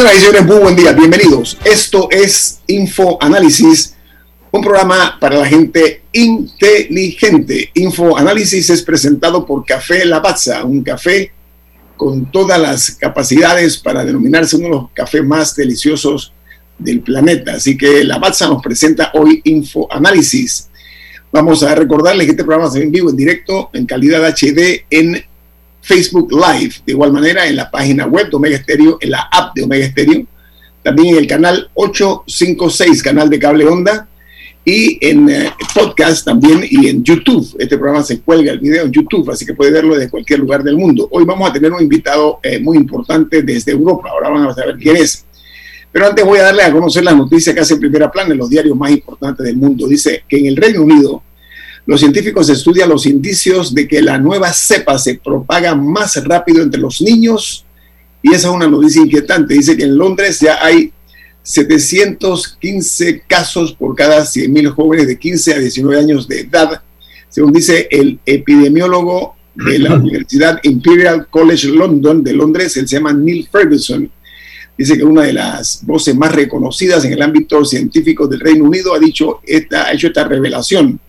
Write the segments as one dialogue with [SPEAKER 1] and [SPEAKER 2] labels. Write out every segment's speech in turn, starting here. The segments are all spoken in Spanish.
[SPEAKER 1] Señoras y señores, muy buen día, bienvenidos. Esto es Info Análisis, un programa para la gente inteligente. Info Análisis es presentado por Café Lavazza, un café con todas las capacidades para denominarse uno de los cafés más deliciosos del planeta. Así que Lavazza nos presenta hoy Info Análisis. Vamos a recordarles que este programa se ve en vivo, en directo, en calidad HD, en Facebook Live, de igual manera en la página web de Omega Stereo, en la app de Omega Stereo, también en el canal 856, canal de cable onda, y en eh, podcast también y en YouTube. Este programa se cuelga el video en YouTube, así que puede verlo desde cualquier lugar del mundo. Hoy vamos a tener un invitado eh, muy importante desde Europa, ahora van a saber quién es. Pero antes voy a darle a conocer la noticia que hace en primera plana en los diarios más importantes del mundo. Dice que en el Reino Unido los científicos estudian los indicios de que la nueva cepa se propaga más rápido entre los niños y esa es una noticia inquietante. Dice que en Londres ya hay 715 casos por cada 100.000 jóvenes de 15 a 19 años de edad, según dice el epidemiólogo de la Universidad Imperial College London de Londres, él se llama Neil Ferguson. Dice que una de las voces más reconocidas en el ámbito científico del Reino Unido ha dicho esta, ha hecho esta revelación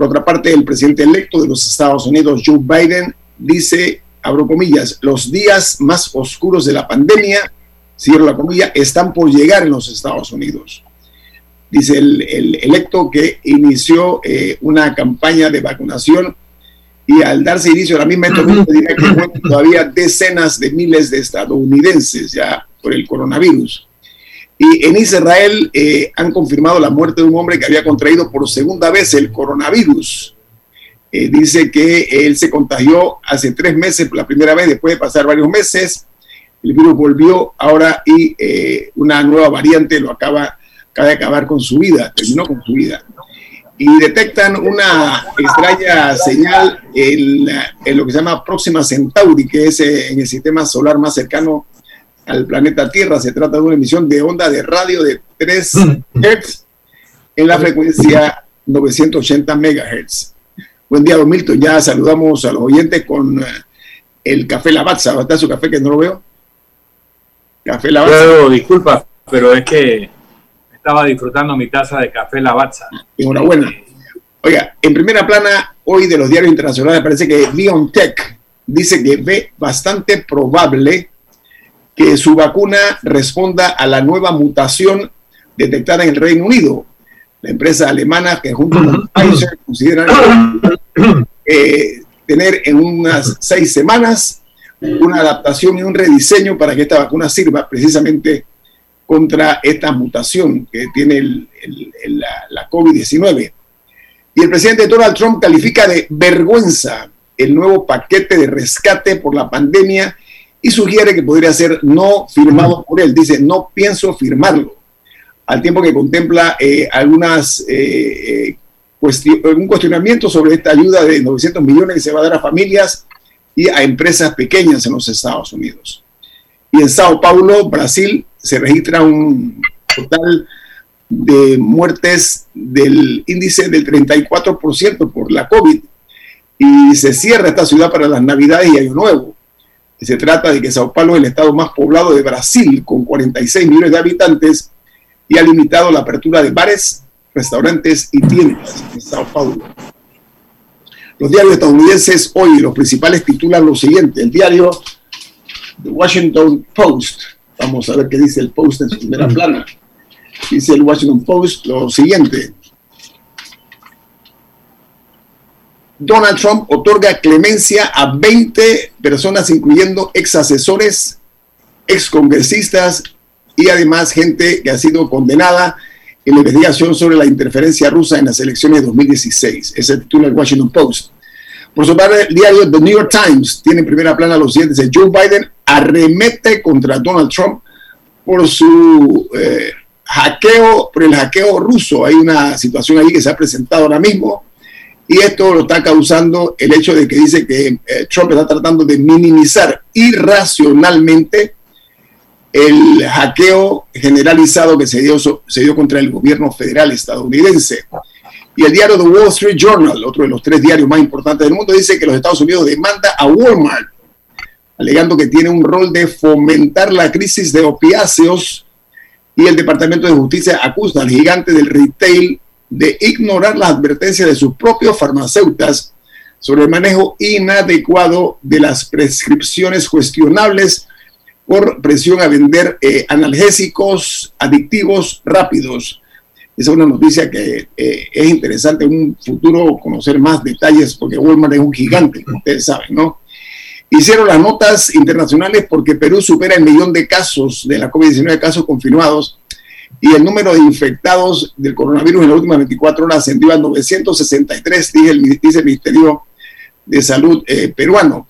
[SPEAKER 1] por otra parte, el presidente electo de los Estados Unidos, Joe Biden, dice, abro comillas, los días más oscuros de la pandemia, cierro la comilla, están por llegar en los Estados Unidos. Dice el, electo que inició eh, una campaña de vacunación y al darse inicio a la misma, dirá que todavía decenas de miles de estadounidenses ya por el coronavirus. Y en Israel eh, han confirmado la muerte de un hombre que había contraído por segunda vez el coronavirus. Eh, dice que él se contagió hace tres meses la primera vez, después de pasar varios meses. El virus volvió ahora y eh, una nueva variante lo acaba, acaba de acabar con su vida, terminó con su vida. Y detectan una extraña señal en, en lo que se llama Próxima Centauri, que es en el sistema solar más cercano al planeta Tierra. Se trata de una emisión de onda de radio de 3 Hz en la frecuencia 980 MHz. Buen día, don Milton. Ya saludamos a los oyentes con eh, el café Lavazza. ¿Dónde está su café que no lo veo?
[SPEAKER 2] Café Lavazza. disculpa, pero es que estaba disfrutando mi taza de café Lavazza.
[SPEAKER 1] Enhorabuena. Oiga, en primera plana, hoy de los diarios internacionales parece que BioNTech dice que ve bastante probable que su vacuna responda a la nueva mutación detectada en el Reino Unido. La empresa alemana que junto con Pfizer consideran eh, tener en unas seis semanas una adaptación y un rediseño para que esta vacuna sirva precisamente contra esta mutación que tiene la, la COVID-19. Y el presidente Donald Trump califica de vergüenza el nuevo paquete de rescate por la pandemia y sugiere que podría ser no firmado por él. Dice, no pienso firmarlo, al tiempo que contempla eh, algunas eh, eh un cuestionamiento sobre esta ayuda de 900 millones que se va a dar a familias y a empresas pequeñas en los Estados Unidos. Y en Sao Paulo, Brasil, se registra un total de muertes del índice del 34% por la COVID y se cierra esta ciudad para las Navidades y Año Nuevo. Se trata de que Sao Paulo es el estado más poblado de Brasil, con 46 millones de habitantes, y ha limitado la apertura de bares, restaurantes y tiendas en Sao Paulo. Los diarios estadounidenses hoy, los principales titulan lo siguiente. El diario The Washington Post Vamos a ver qué dice el Post en su primera plana. Dice el Washington Post lo siguiente. Donald Trump otorga clemencia a 20 personas, incluyendo ex asesores, ex congresistas y además gente que ha sido condenada en la investigación sobre la interferencia rusa en las elecciones de 2016. Ese titula el Washington Post. Por su parte, el diario The New York Times tiene en primera plana los siguientes. Joe Biden arremete contra Donald Trump por su eh, hackeo, por el hackeo ruso. Hay una situación ahí que se ha presentado ahora mismo y esto lo está causando el hecho de que dice que eh, Trump está tratando de minimizar irracionalmente el hackeo generalizado que se dio, se dio contra el gobierno federal estadounidense. Y el diario The Wall Street Journal, otro de los tres diarios más importantes del mundo, dice que los Estados Unidos demanda a Walmart, alegando que tiene un rol de fomentar la crisis de opiáceos y el Departamento de Justicia acusa al gigante del retail de ignorar las advertencias de sus propios farmacéuticas sobre el manejo inadecuado de las prescripciones cuestionables por presión a vender eh, analgésicos adictivos rápidos. Esa es una noticia que eh, es interesante en un futuro conocer más detalles porque Walmart es un gigante, como ustedes saben, ¿no? Hicieron las notas internacionales porque Perú supera el millón de casos de la COVID-19, casos confirmados, y el número de infectados del coronavirus en las últimas 24 horas ascendió a 963, dice el, dice el Ministerio de Salud eh, peruano.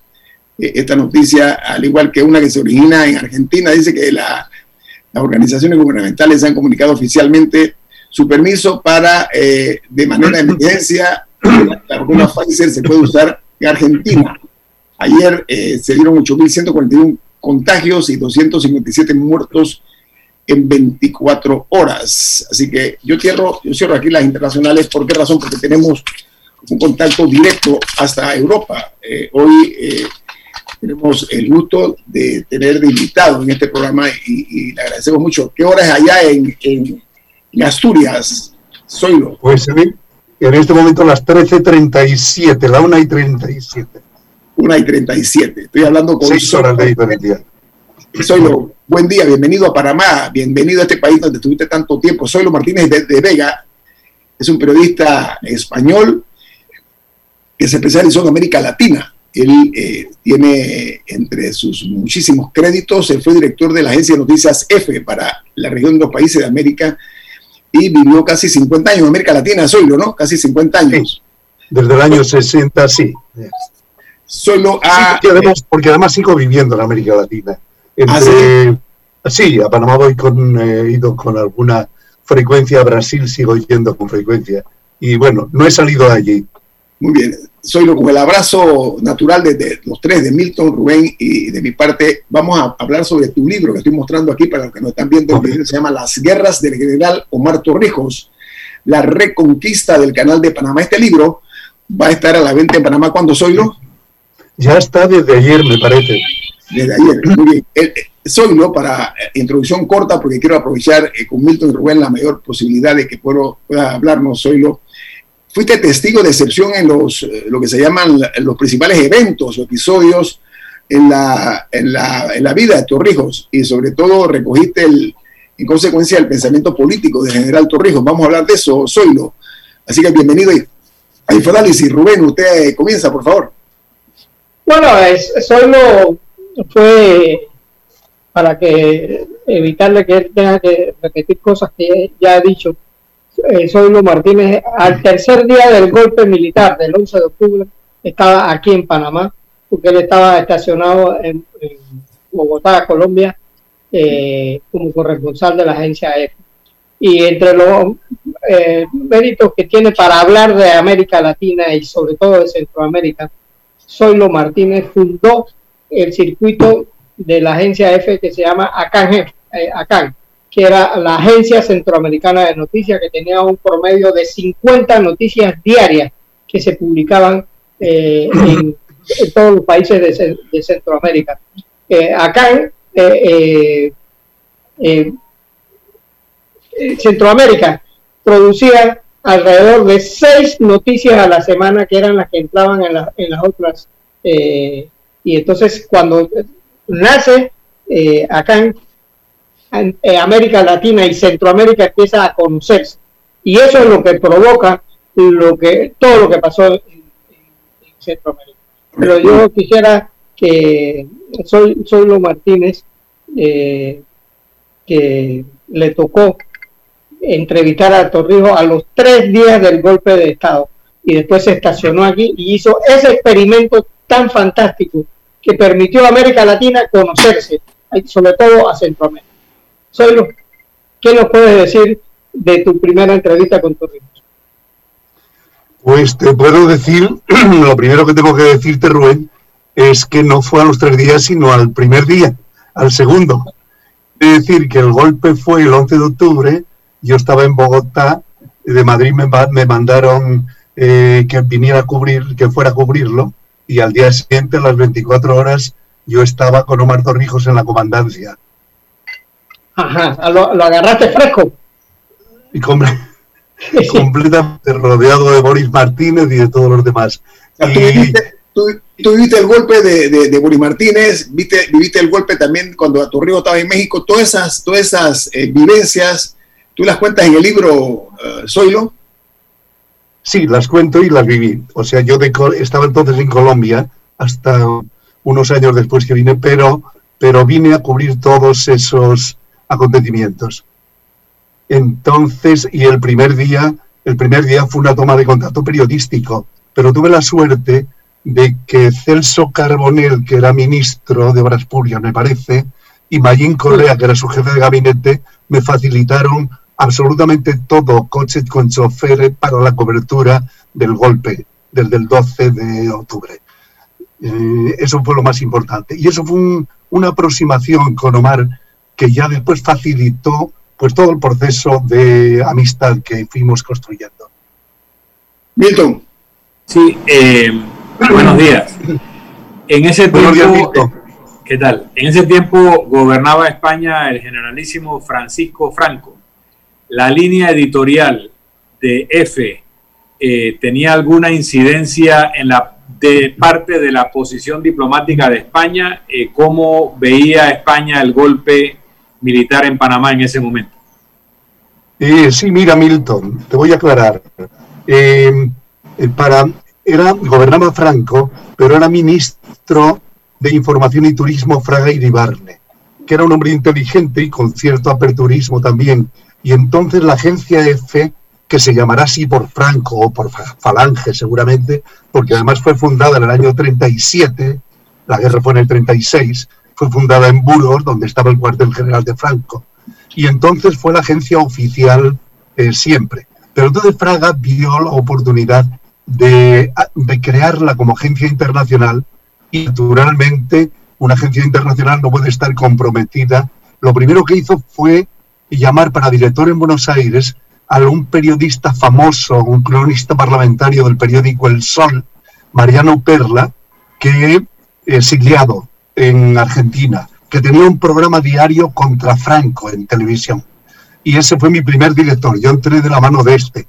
[SPEAKER 1] Eh, esta noticia, al igual que una que se origina en Argentina, dice que las organizaciones gubernamentales han comunicado oficialmente su permiso para, eh, de manera de emergencia, la vacuna Pfizer se puede usar en Argentina. Ayer se dieron 8.141 contagios y 257 muertos en 24 horas. Así que yo cierro, yo cierro aquí las internacionales. ¿Por qué razón? Porque tenemos un contacto directo hasta Europa. Eh, hoy eh, tenemos el gusto de tener de invitado en este programa y, le agradecemos mucho. ¿Qué hora es allá en, en, Asturias? Soylo.
[SPEAKER 3] Pues en este momento las 13.37, la 1 y 37.
[SPEAKER 1] 1 y 37. Estoy hablando con...
[SPEAKER 3] Seis horas de diferencia.
[SPEAKER 1] Soylo, Buen día, bienvenido a Panamá, bienvenido a este país donde estuviste tanto tiempo. Soy Lo Martínez de, Vega, es un periodista español que se especializó en América Latina. Él eh, tiene entre sus muchísimos créditos, él fue director de la agencia de noticias F para la región de los países de América y vivió casi 50 años en América Latina, Soylo, ¿no? Casi 50 años.
[SPEAKER 3] Desde el año 60, sí.
[SPEAKER 1] Solo
[SPEAKER 3] a... porque además sigo viviendo en América Latina. ¿Ah, sí? a Panamá voy con, he eh, ido con alguna frecuencia, a Brasil sigo yendo con frecuencia. Y bueno, no he salido de allí.
[SPEAKER 1] Muy bien, soy con el abrazo natural de, los tres, de Milton, Rubén y de mi parte, vamos a hablar sobre tu libro que estoy mostrando aquí para los que nos están viendo. se llama Las guerras del general Omar Torrijos, la reconquista del canal de Panamá. Este libro va a estar a la venta en Panamá cuando soy yo.
[SPEAKER 3] Ya está desde ayer, me parece
[SPEAKER 1] desde ayer. Muy bien. Eh, soy ¿no? para eh, introducción corta, porque quiero aprovechar eh, con Milton y Rubén la mayor posibilidad de que puedo, pueda hablarnos. Soy lo. Fuiste testigo de excepción en los, lo que se llaman los principales eventos o episodios en la, en la, en la vida de Torrijos y sobre todo recogiste el, en consecuencia el pensamiento político del general Torrijos. Vamos a hablar de eso, Soylo. Así que bienvenido a y Rubén, usted comienza, por favor.
[SPEAKER 4] Bueno, es, Soylo fue para que evitarle que él tenga que repetir cosas que ya he dicho. Eh, Soylo Martínez, al tercer día del golpe militar del 11 de octubre, estaba aquí en Panamá, porque él estaba estacionado en, Bogotá, Colombia, eh, como corresponsal de la agencia EFE. Y entre los eh, méritos que tiene para hablar de América Latina y sobre todo de Centroamérica, Soylo Martínez fundó el circuito de la agencia F que se llama ACAN, eh, ACAN que era la Agencia Centroamericana de Noticias, que tenía un promedio de 50 noticias diarias que se publicaban eh, en, todos los países de, Centroamérica. Eh, ACAN, Centroamérica, producía alrededor de seis noticias a la semana que eran las que entraban en, en las otras y entonces cuando nace eh, acá eh, América Latina y Centroamérica empieza a conocerse. Y eso es lo que provoca lo que, todo lo que pasó en, Centroamérica. Pero yo quisiera que soy, soy Lo Martínez, eh, que le tocó entrevistar a Torrijos a los tres días del golpe de Estado y después se estacionó aquí y hizo ese experimento tan fantástico que permitió a América Latina conocerse, sobre todo a Centroamérica. Soy ¿qué nos puedes decir de tu primera entrevista con Torrijos?
[SPEAKER 3] Pues te puedo decir, lo primero que tengo que decirte, Rubén, es que no fue a los tres días, sino al primer día, al segundo. Es decir, que el golpe fue el 11 de octubre, yo estaba en Bogotá, de Madrid me, me mandaron eh, que viniera a cubrir, que fuera a cubrirlo, y al día siguiente, a las 24 horas, yo estaba con Omar Torrijos en la comandancia.
[SPEAKER 4] Ajá, lo, agarraste fresco.
[SPEAKER 3] Y completamente rodeado de Boris Martínez y de todos los demás.
[SPEAKER 1] tú, viste, el golpe de, Boris Martínez, viste, viviste el golpe también cuando Torrijos estaba en México, todas esas, todas esas eh, vivencias, tú las cuentas en el libro uh, Zoilo.
[SPEAKER 3] Sí, las cuento y las viví. O sea, yo estaba entonces en Colombia hasta unos años después que vine, pero, pero vine a cubrir todos esos acontecimientos. Entonces, y el primer día, el primer día fue una toma de contacto periodístico, pero tuve la suerte de que Celso Carbonell, que era ministro de Obras Públicas, me parece, y Mayín Correa, que era su jefe de gabinete, me facilitaron absolutamente todo, coches con choferes para la cobertura del golpe, desde el 12 de octubre. Eh, eso fue lo más importante. Y eso fue una aproximación con Omar que ya después facilitó pues todo el proceso de amistad que fuimos construyendo.
[SPEAKER 1] Milton.
[SPEAKER 2] Sí, eh, buenos días. En ese tiempo, ¿qué tal? En ese tiempo gobernaba España el generalísimo Francisco Franco la línea editorial de F eh, tenía alguna incidencia en la de parte de la posición diplomática de España, eh, cómo veía España el golpe militar en Panamá en ese momento.
[SPEAKER 3] Eh, sí, mira, Milton, te voy a aclarar. para, era, gobernaba Franco, pero era ministro de Información y Turismo Fraga Iribarne, que era un hombre inteligente y con cierto aperturismo también y entonces la agencia F, que se llamará así por Franco o por Falange seguramente, porque además fue fundada en el año 37, la guerra fue en el 36, fue fundada en Burgos, donde estaba el cuartel general de Franco. Y entonces fue la agencia oficial eh, siempre. Pero entonces Fraga vio la oportunidad de crearla como agencia internacional y naturalmente una agencia internacional no puede estar comprometida. Lo primero que hizo fue llamar para director en Buenos Aires a un periodista famoso, un cronista parlamentario del periódico El Sol, Mariano Perla, que exiliado en Argentina, que tenía un programa diario contra Franco en televisión. Y ese fue mi primer director, yo entré de la mano de este.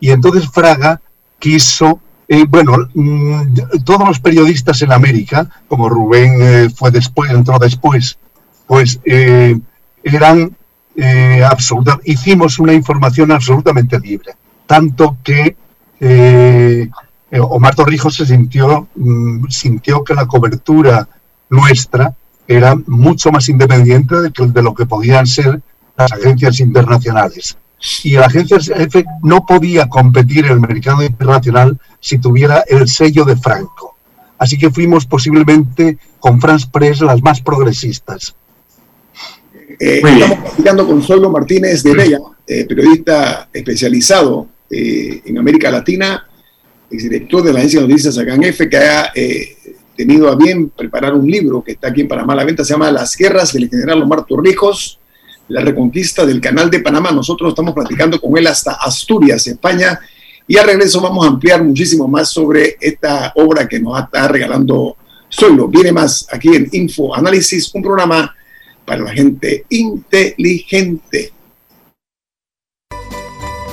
[SPEAKER 3] Y entonces Fraga quiso, eh, bueno, mm, todos los periodistas en América, como Rubén eh, fue después, entró después, pues eh, eran absoluta, hicimos una información absolutamente libre, tanto que Omar Torrijos se sintió, mm, sintió que la cobertura nuestra era mucho más independiente de, de lo que podían ser las agencias internacionales. Y la agencia F no podía competir en el mercado internacional si tuviera el sello de Franco. Así que fuimos posiblemente con France Press las más progresistas.
[SPEAKER 1] Eh, estamos platicando con Solo Martínez de Bella, eh, periodista especializado eh, en América Latina, exdirector de la agencia de noticias Sacan F, que ha tenido a bien preparar un libro que está aquí en Panamá a la venta, se llama Las guerras del general Omar Torrijos, la reconquista del canal de Panamá. Nosotros estamos platicando con él hasta Asturias, España, y al regreso vamos a ampliar muchísimo más sobre esta obra que nos está regalando Solo. Viene más aquí en Info Análisis, un programa para la gente inteligente.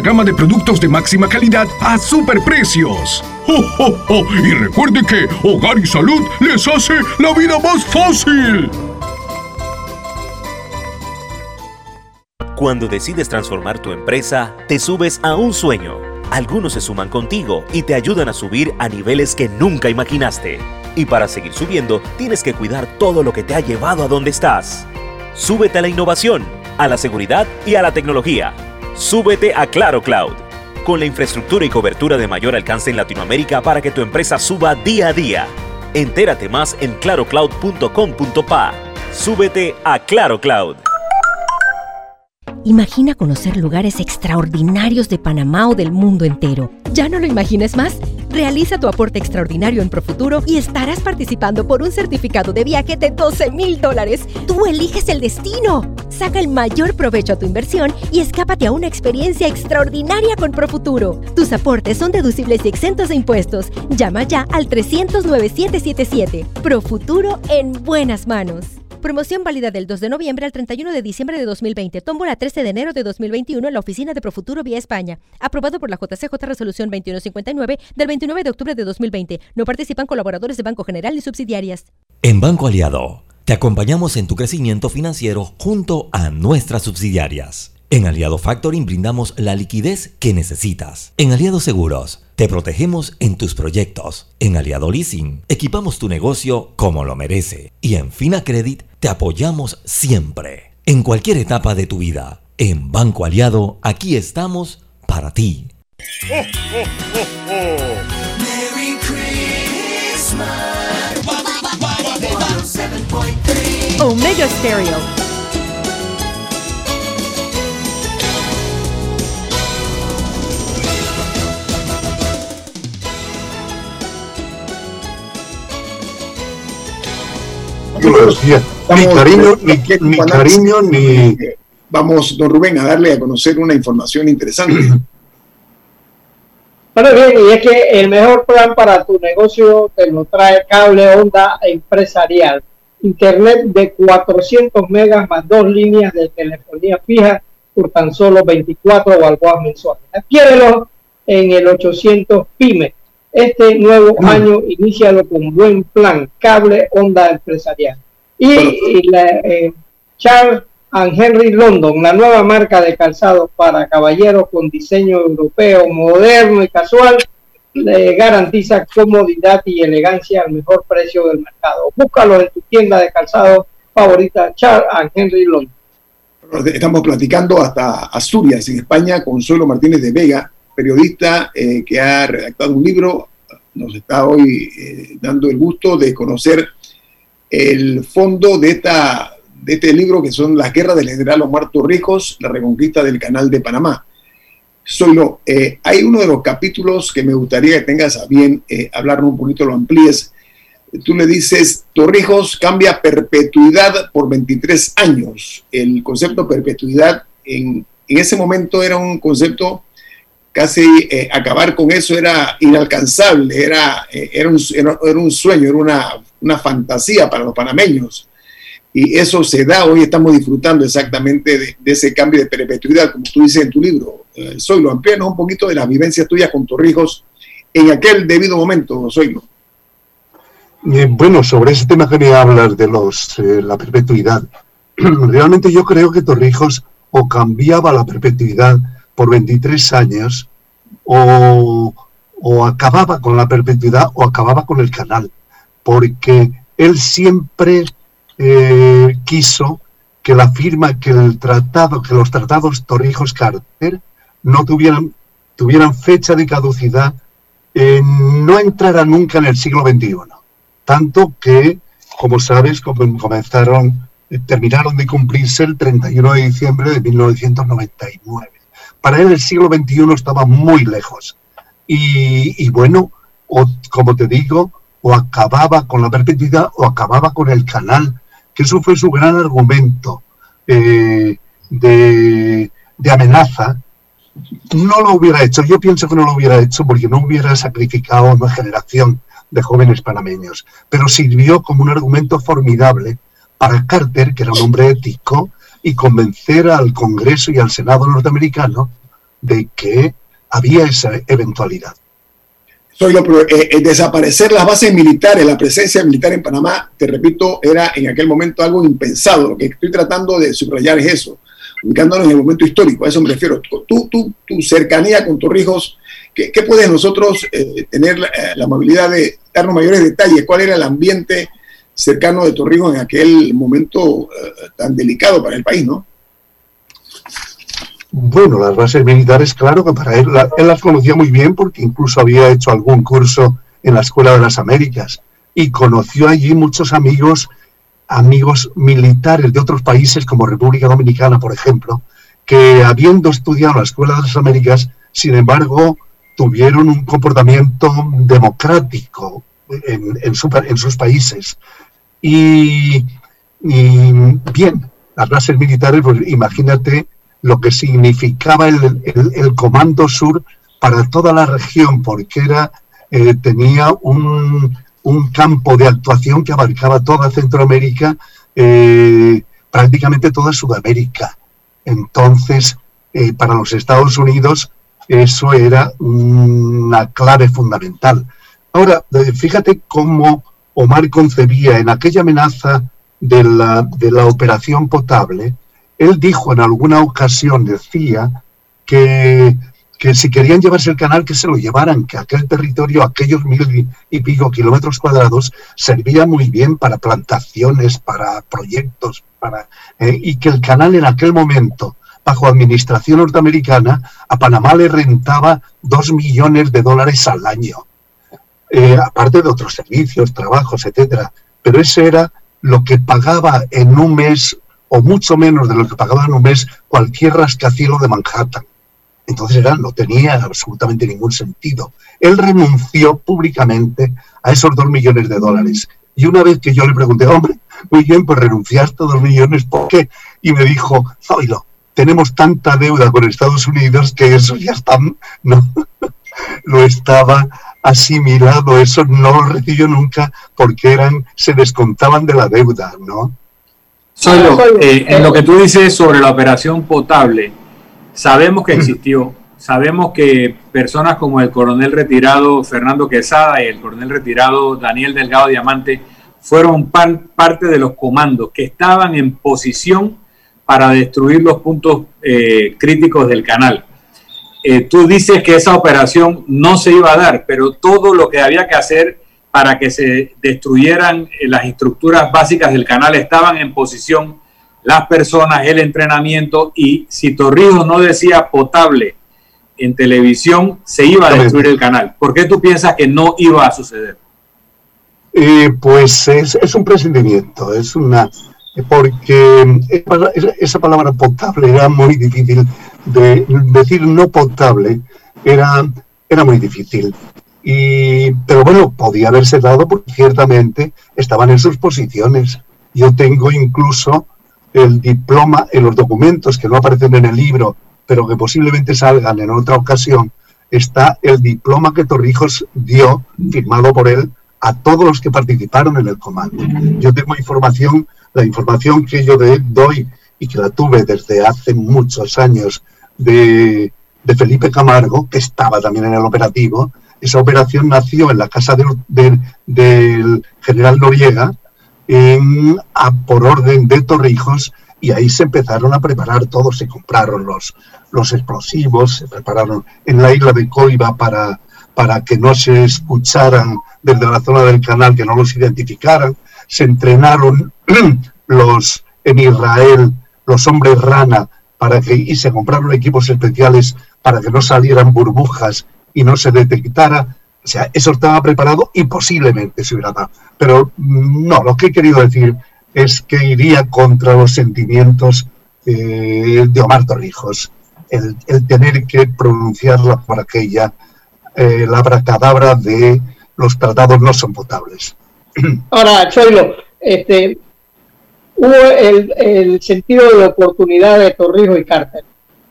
[SPEAKER 5] gama de productos de máxima calidad a superprecios. ¡Oh, Y recuerde que Hogar y Salud les hace la vida más fácil.
[SPEAKER 6] Cuando decides transformar tu empresa, te subes a un sueño. Algunos se suman contigo y te ayudan a subir a niveles que nunca imaginaste. Y para seguir subiendo, tienes que cuidar todo lo que te ha llevado a donde estás. Súbete a la innovación, a la seguridad y a la tecnología. Súbete a Claro Cloud con la infraestructura y cobertura de mayor alcance en Latinoamérica para que tu empresa suba día a día. Entérate más en clarocloud.com.pa. Súbete a Claro Cloud.
[SPEAKER 7] Imagina conocer lugares extraordinarios de Panamá o del mundo entero. ¿Ya no lo imagines más? Realiza tu aporte extraordinario en Profuturo y estarás participando por un certificado de viaje de 12 mil dólares. Tú eliges el destino. Saca el mayor provecho a tu inversión y escápate a una experiencia extraordinaria con Profuturo. Tus aportes son deducibles y exentos de impuestos. Llama ya al 300 9777. Profuturo en buenas manos. Promoción válida del 2 de noviembre al 31 de diciembre de 2020. Tómbola 13 de enero de 2021 en la oficina de Profuturo vía España. Aprobado por la JCJ Resolución 2159 del 29 de octubre de 2020. No participan colaboradores de Banco General ni subsidiarias.
[SPEAKER 8] En Banco Aliado, te acompañamos en tu crecimiento financiero junto a nuestras subsidiarias. En Aliado Factoring brindamos la liquidez que necesitas. En Aliado Seguros, te protegemos en tus proyectos. En Aliado Leasing, equipamos tu negocio como lo merece. Y en Fina Credit, te apoyamos siempre. En cualquier etapa de tu vida. En Banco Aliado, aquí estamos para ti.
[SPEAKER 7] Omega Stereo
[SPEAKER 3] Ni cariño, ni, cariño, ni...
[SPEAKER 1] Vamos, don Rubén, a darle a conocer una información interesante.
[SPEAKER 4] Bueno, bien, y es que el mejor plan para tu negocio te lo trae Cable Onda Empresarial. Internet de 400 megas más dos líneas de telefonía fija por tan solo 24 balboas mensuales. Adquiérelo en el 800 PYME este nuevo año iniciado con buen plan, cable onda empresarial. Y, la, eh, Charles and Henry London, la nueva marca de calzado para caballeros con diseño europeo, moderno y casual, le garantiza comodidad y elegancia al mejor precio del mercado. Búscalo en tu tienda de calzado favorita, Charles and Henry London.
[SPEAKER 1] Estamos platicando hasta Asturias, en España, con Suelo Martínez de Vega, periodista eh, que ha redactado un libro, nos está hoy eh, dando el gusto de conocer el fondo de, esta, de este libro que son Las guerras del general Omar Torrijos, la reconquista del canal de Panamá. Solo, eh, hay uno de los capítulos que me gustaría que tengas a bien eh, hablarnos un poquito, lo amplíes. Tú le dices, Torrijos cambia perpetuidad por 23 años. El concepto perpetuidad en, en ese momento era un concepto casi eh, acabar con eso era inalcanzable, era, eh, era, un, era, un, sueño, era una, una, fantasía para los panameños. Y eso se da, hoy estamos disfrutando exactamente de, ese cambio de perpetuidad, como tú dices en tu libro. Eh, Soylo, amplíanos un poquito de las vivencias tuyas con Torrijos en aquel debido momento, Soylo.
[SPEAKER 3] Bueno, sobre ese tema quería hablar de los, la perpetuidad. Realmente yo creo que Torrijos o cambiaba la perpetuidad por 23 años o, acababa con la perpetuidad o acababa con el canal, porque él siempre eh, quiso que la firma, que el tratado, que los tratados Torrijos-Carter no tuvieran, tuvieran fecha de caducidad, eh, no entrara nunca en el siglo XXI. Tanto que, como sabes, comenzaron, terminaron de cumplirse el 31 de diciembre de 1999 para él el siglo XXI estaba muy lejos. Y, bueno, o, como te digo, o acababa con la perpetuidad o acababa con el canal, que eso fue su gran argumento eh, de, de amenaza. No lo hubiera hecho, yo pienso que no lo hubiera hecho porque no hubiera sacrificado a una generación de jóvenes panameños, pero sirvió como un argumento formidable para Carter, que era un hombre ético, y convencer al Congreso y al Senado norteamericano de que había esa eventualidad.
[SPEAKER 1] Soy lo, eh, eh, desaparecer las bases militares, la presencia militar en Panamá, te repito, era en aquel momento algo impensado. Lo que estoy tratando de subrayar es eso, ubicándonos en el momento histórico, a eso me refiero. Tú, tu cercanía con Torrijos, ¿qué, qué puedes nosotros eh, tener la, la, amabilidad de darnos mayores detalles? ¿Cuál era el ambiente cercano de Torrijos en aquel momento eh, tan delicado para el país, ¿no?
[SPEAKER 3] Bueno, las bases militares, claro que para él, él las conocía muy bien porque incluso había hecho algún curso en la Escuela de las Américas y conoció allí muchos amigos, amigos militares de otros países como República Dominicana, por ejemplo, que habiendo estudiado en la Escuela de las Américas, sin embargo, tuvieron un comportamiento democrático en, en sus países. Y, bien, las bases militares, pues imagínate lo que significaba el, Comando Sur para toda la región, porque era, eh, tenía un, campo de actuación que abarcaba toda Centroamérica, eh, prácticamente toda Sudamérica. Entonces, eh, para los Estados Unidos, eso era una clave fundamental. Ahora, fíjate cómo Omar concebía en aquella amenaza de la, de la operación potable, él dijo en alguna ocasión, decía, que, que, si querían llevarse el canal, que se lo llevaran, que aquel territorio, aquellos mil y pico kilómetros cuadrados, servía muy bien para plantaciones, para proyectos, para, eh, y que el canal en aquel momento, bajo administración norteamericana, a Panamá le rentaba dos millones de dólares al año. Eh, aparte de otros servicios, trabajos, etcétera. Pero ese era lo que pagaba en un mes, o mucho menos de lo que pagaba en un mes, cualquier rascacielos de Manhattan. Entonces era, no tenía absolutamente ningún sentido. Él renunció públicamente a esos dos millones de dólares. Y una vez que yo le pregunté, hombre, muy bien, pues renunciaste a dos millones, ¿por qué? Y me dijo, Zoilo, tenemos tanta deuda con Estados Unidos que eso ya está, no, lo estaba asimilado, eso no lo recibió nunca porque eran, se descontaban de la deuda, ¿no?
[SPEAKER 2] Solo, eh, en lo que tú dices sobre la operación potable, sabemos que existió, sabemos que personas como el coronel retirado Fernando Quesada y el coronel retirado Daniel Delgado Diamante fueron parte de los comandos que estaban en posición para destruir los puntos eh, críticos del canal. Eh, tú dices que esa operación no se iba a dar, pero todo lo que había que hacer para que se destruyeran eh, las estructuras básicas del canal estaban en posición las personas, el entrenamiento y si Torrijos no decía potable en televisión, se iba a destruir el canal. ¿Por qué tú piensas que no iba a suceder?
[SPEAKER 3] Eh, pues es, es, un presentimiento, es una porque esa palabra potable era muy difícil de decir no potable era, era muy difícil. Y, pero bueno, podía haberse dado porque ciertamente estaban en sus posiciones. Yo tengo incluso el diploma en los documentos que no aparecen en el libro, pero que posiblemente salgan en otra ocasión, está el diploma que Torrijos dio, firmado por él, a todos los que participaron en el comando. Yo tengo información la información que yo doy y que la tuve desde hace muchos años de, Felipe Camargo, que estaba también en el operativo, esa operación nació en la casa del general Noriega por orden de Torrijos y ahí se empezaron a preparar todo, se compraron los, los explosivos, se prepararon en la isla de Coiba para, para que no se escucharan desde la zona del canal, que no los identificaran, se entrenaron los en Israel, los hombres rana, para que, y se compraron equipos especiales para que no salieran burbujas y no se detectara. O sea, eso estaba preparado y posiblemente se hubiera dado. Pero mm, no, lo que he querido decir es que iría contra los sentimientos eh, de Omar Torrijos. el, tener que pronunciarla por aquella eh, la abracadabra de los tratados no son potables.
[SPEAKER 4] Ahora, Choilo, este, hubo el, sentido de oportunidad de Torrijos y Carter.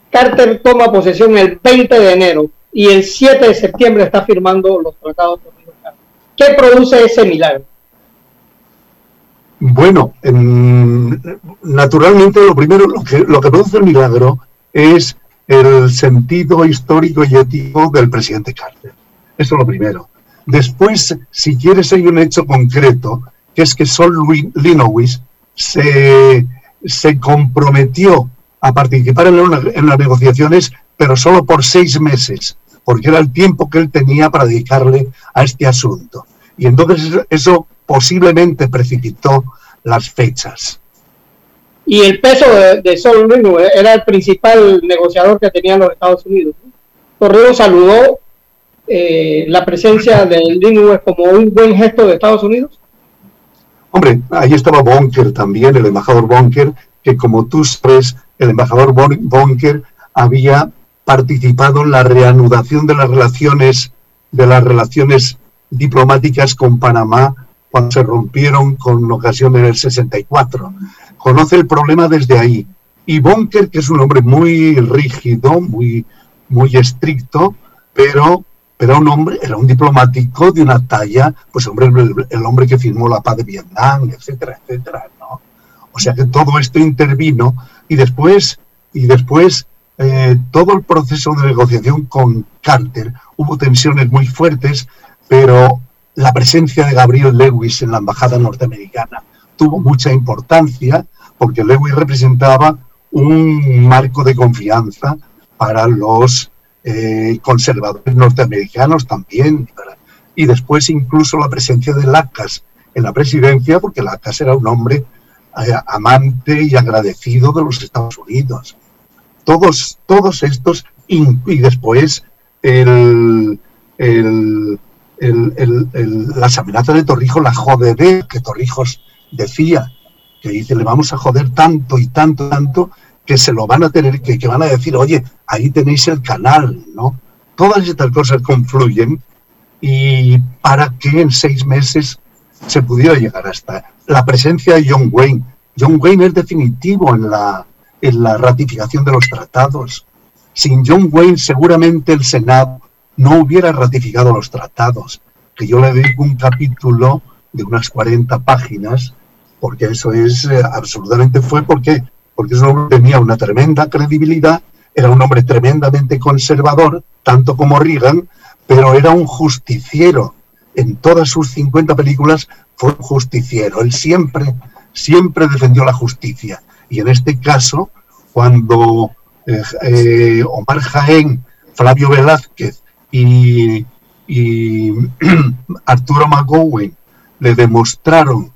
[SPEAKER 4] Carter toma posesión el 20 de enero y el 7 de septiembre está firmando los tratados Torrijos y Carter. ¿Qué produce ese milagro?
[SPEAKER 3] Bueno, naturalmente lo primero, lo que, lo que produce el milagro es el sentido histórico y ético del presidente Carter. Eso es lo primero. Después, si quieres, hay un hecho concreto, que es que Sol Linowis se, se comprometió a participar en, las negociaciones, pero solo por seis meses, porque era el tiempo que él tenía para dedicarle a este asunto. Y entonces eso posiblemente precipitó las fechas.
[SPEAKER 4] Y el peso de, de Sol era el principal negociador que tenían los Estados Unidos. Correo saludó eh, la presencia de Linux como un buen gesto de Estados Unidos?
[SPEAKER 3] Hombre, ahí estaba Bonker también, el embajador Bonker, que como tú sabes, el embajador Bonker había participado en la reanudación de las relaciones de las relaciones diplomáticas con Panamá cuando se rompieron con ocasión en el 64. Conoce el problema desde ahí. Y Bonker, que es un hombre muy rígido, muy, muy estricto, pero, pero un hombre, era un diplomático de una talla, pues hombre, el, hombre que firmó la paz de Vietnam, etcétera, etcétera, ¿no? O sea que todo esto intervino y después, y después eh, todo el proceso de negociación con Carter, hubo tensiones muy fuertes, pero la presencia de Gabriel Lewis en la embajada norteamericana tuvo mucha importancia porque Lewis representaba un marco de confianza para los eh, conservadores norteamericanos también. Y después incluso la presencia de Lacas en la presidencia, porque Lacas era un hombre eh, amante y agradecido de los Estados Unidos. Todos, todos estos, y, después el, el las amenazas de Torrijos, la jodedez que Torrijos decía, que dice, le vamos a joder tanto y tanto, tanto, que se lo van a tener, que, van a decir, oye, ahí tenéis el canal, ¿no? Todas estas cosas confluyen y para que en seis meses se pudiera llegar hasta la presencia de John Wayne. John Wayne es definitivo en la, en la ratificación de los tratados. Sin John Wayne seguramente el Senado no hubiera ratificado los tratados, que yo le dedico un capítulo de unas 40 páginas, porque eso es eh, absolutamente fue porque, porque ese hombre tenía una tremenda credibilidad, era un hombre tremendamente conservador, tanto como Reagan, pero era un justiciero. En todas sus 50 películas fue un justiciero. Él siempre, siempre defendió la justicia. Y en este caso, cuando eh, eh, Omar Jaén, Flavio Velázquez y, Arturo McGowan le demostraron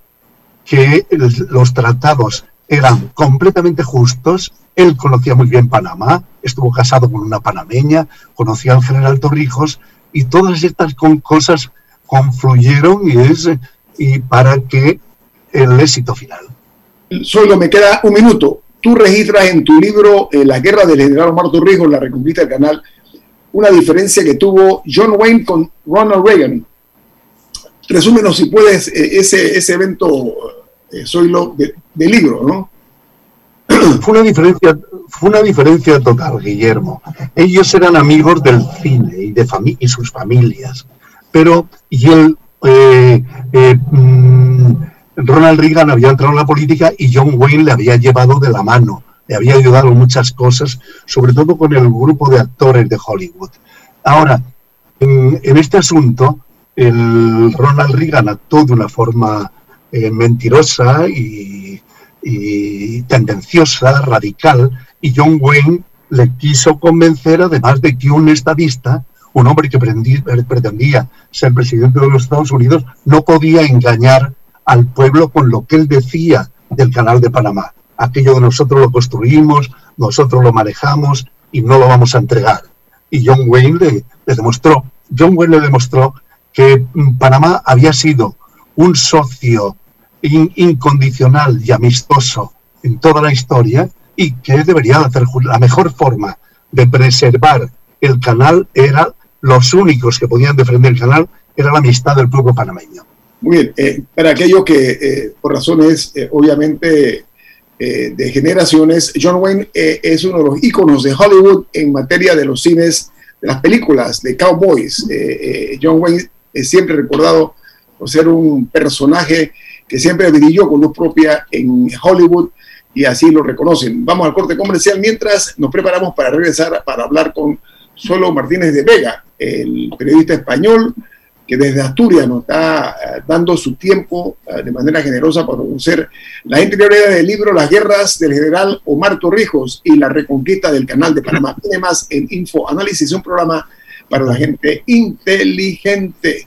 [SPEAKER 3] que los tratados eran completamente justos. Él conocía muy bien Panamá, estuvo casado con una panameña, conocía al general Torrijos y todas estas cosas confluyeron y, es, y para que el éxito final.
[SPEAKER 1] Solo me queda un minuto. Tú registras en tu libro eh, La guerra del general Omar Torrijos, la reconquista del canal, una diferencia que tuvo John Wayne con Ronald Reagan. Resúmenos, si puedes, eh, ese, ese evento, eh, soy lo de, libro, ¿no?
[SPEAKER 3] Fue una, diferencia, fue una diferencia total, Guillermo. Ellos eran amigos del cine y, de y sus familias. Pero, y él, eh, mm, Ronald Reagan había entrado en la política y John Wayne le había llevado de la mano le había ayudado en muchas cosas, sobre todo con el grupo de actores de Hollywood. Ahora, en, este asunto, el Ronald Reagan actuó de una forma eh, mentirosa y, tendenciosa, radical, y John Wayne le quiso convencer, además de que un estadista, un hombre que pretendía ser presidente de los Estados Unidos, no podía engañar al pueblo con lo que él decía del canal de Panamá aquello de nosotros lo construimos, nosotros lo manejamos y no lo vamos a entregar. Y John Wayne le, demostró, John Wayne le demostró que mm, Panamá había sido un socio incondicional y amistoso en toda la historia y que debería hacer la mejor forma de preservar el canal era los únicos que podían defender el canal era la amistad del pueblo panameño.
[SPEAKER 1] Muy bien, eh, para aquello que eh, por razones eh, obviamente de generaciones, John Wayne es uno de los íconos de Hollywood en materia de los cines, de las películas de cowboys. John Wayne es siempre recordado por ser un personaje que siempre brilló con luz propia en Hollywood y así lo reconocen. Vamos al corte comercial mientras nos preparamos para regresar para hablar con Solo Martínez de Vega, el periodista español que desde Asturias nos está eh, dando su tiempo eh, de manera generosa para conocer la interioridad del libro Las guerras del general Omar Torrijos y la reconquista del canal de Panamá. Tiene más en Info Análisis, un programa para la gente inteligente.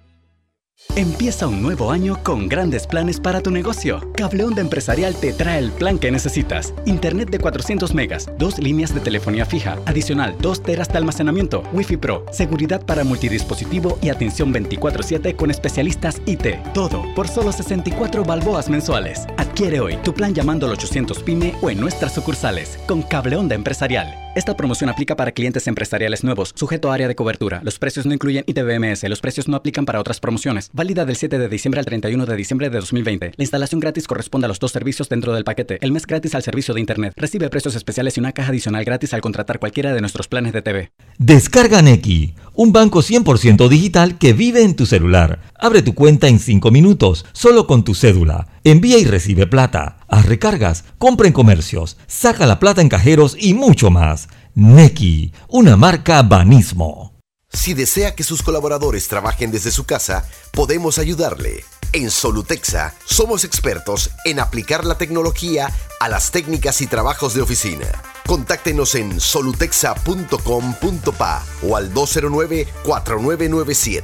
[SPEAKER 9] Empieza un nuevo año con grandes planes para tu negocio. Cable Onda Empresarial te trae el plan que necesitas. Internet de 400 megas, dos líneas de telefonía fija, adicional 2 teras de almacenamiento, Wi-Fi Pro, seguridad para multidispositivo y atención 24/7 con especialistas IT. Todo por solo 64 balboas mensuales. Adquiere hoy tu plan llamando al 800 PYME o en nuestras sucursales con Cable Onda Empresarial. Esta promoción aplica para clientes empresariales nuevos, sujeto a área de cobertura. Los precios no incluyen ITBMS. Los precios no aplican para otras promociones. Válida del 7 de diciembre al 31 de diciembre de 2020. La instalación gratis corresponde a los dos servicios dentro del paquete. El mes gratis al servicio de Internet. Recibe precios especiales y una caja adicional gratis al contratar cualquiera de nuestros planes de TV.
[SPEAKER 8] Descarga Neki, un banco 100% digital que vive en tu celular. Abre tu cuenta en 5 minutos, solo con tu cédula. Envía y recibe plata. Haz recargas, compra en comercios, saca la plata en cajeros y mucho más. Neki, una marca Banismo.
[SPEAKER 10] Si desea que sus colaboradores trabajen desde su casa, podemos ayudarle. En Solutexa somos expertos en aplicar la tecnología a las técnicas y trabajos de oficina. Contáctenos en solutexa.com.pa o al 209-4997.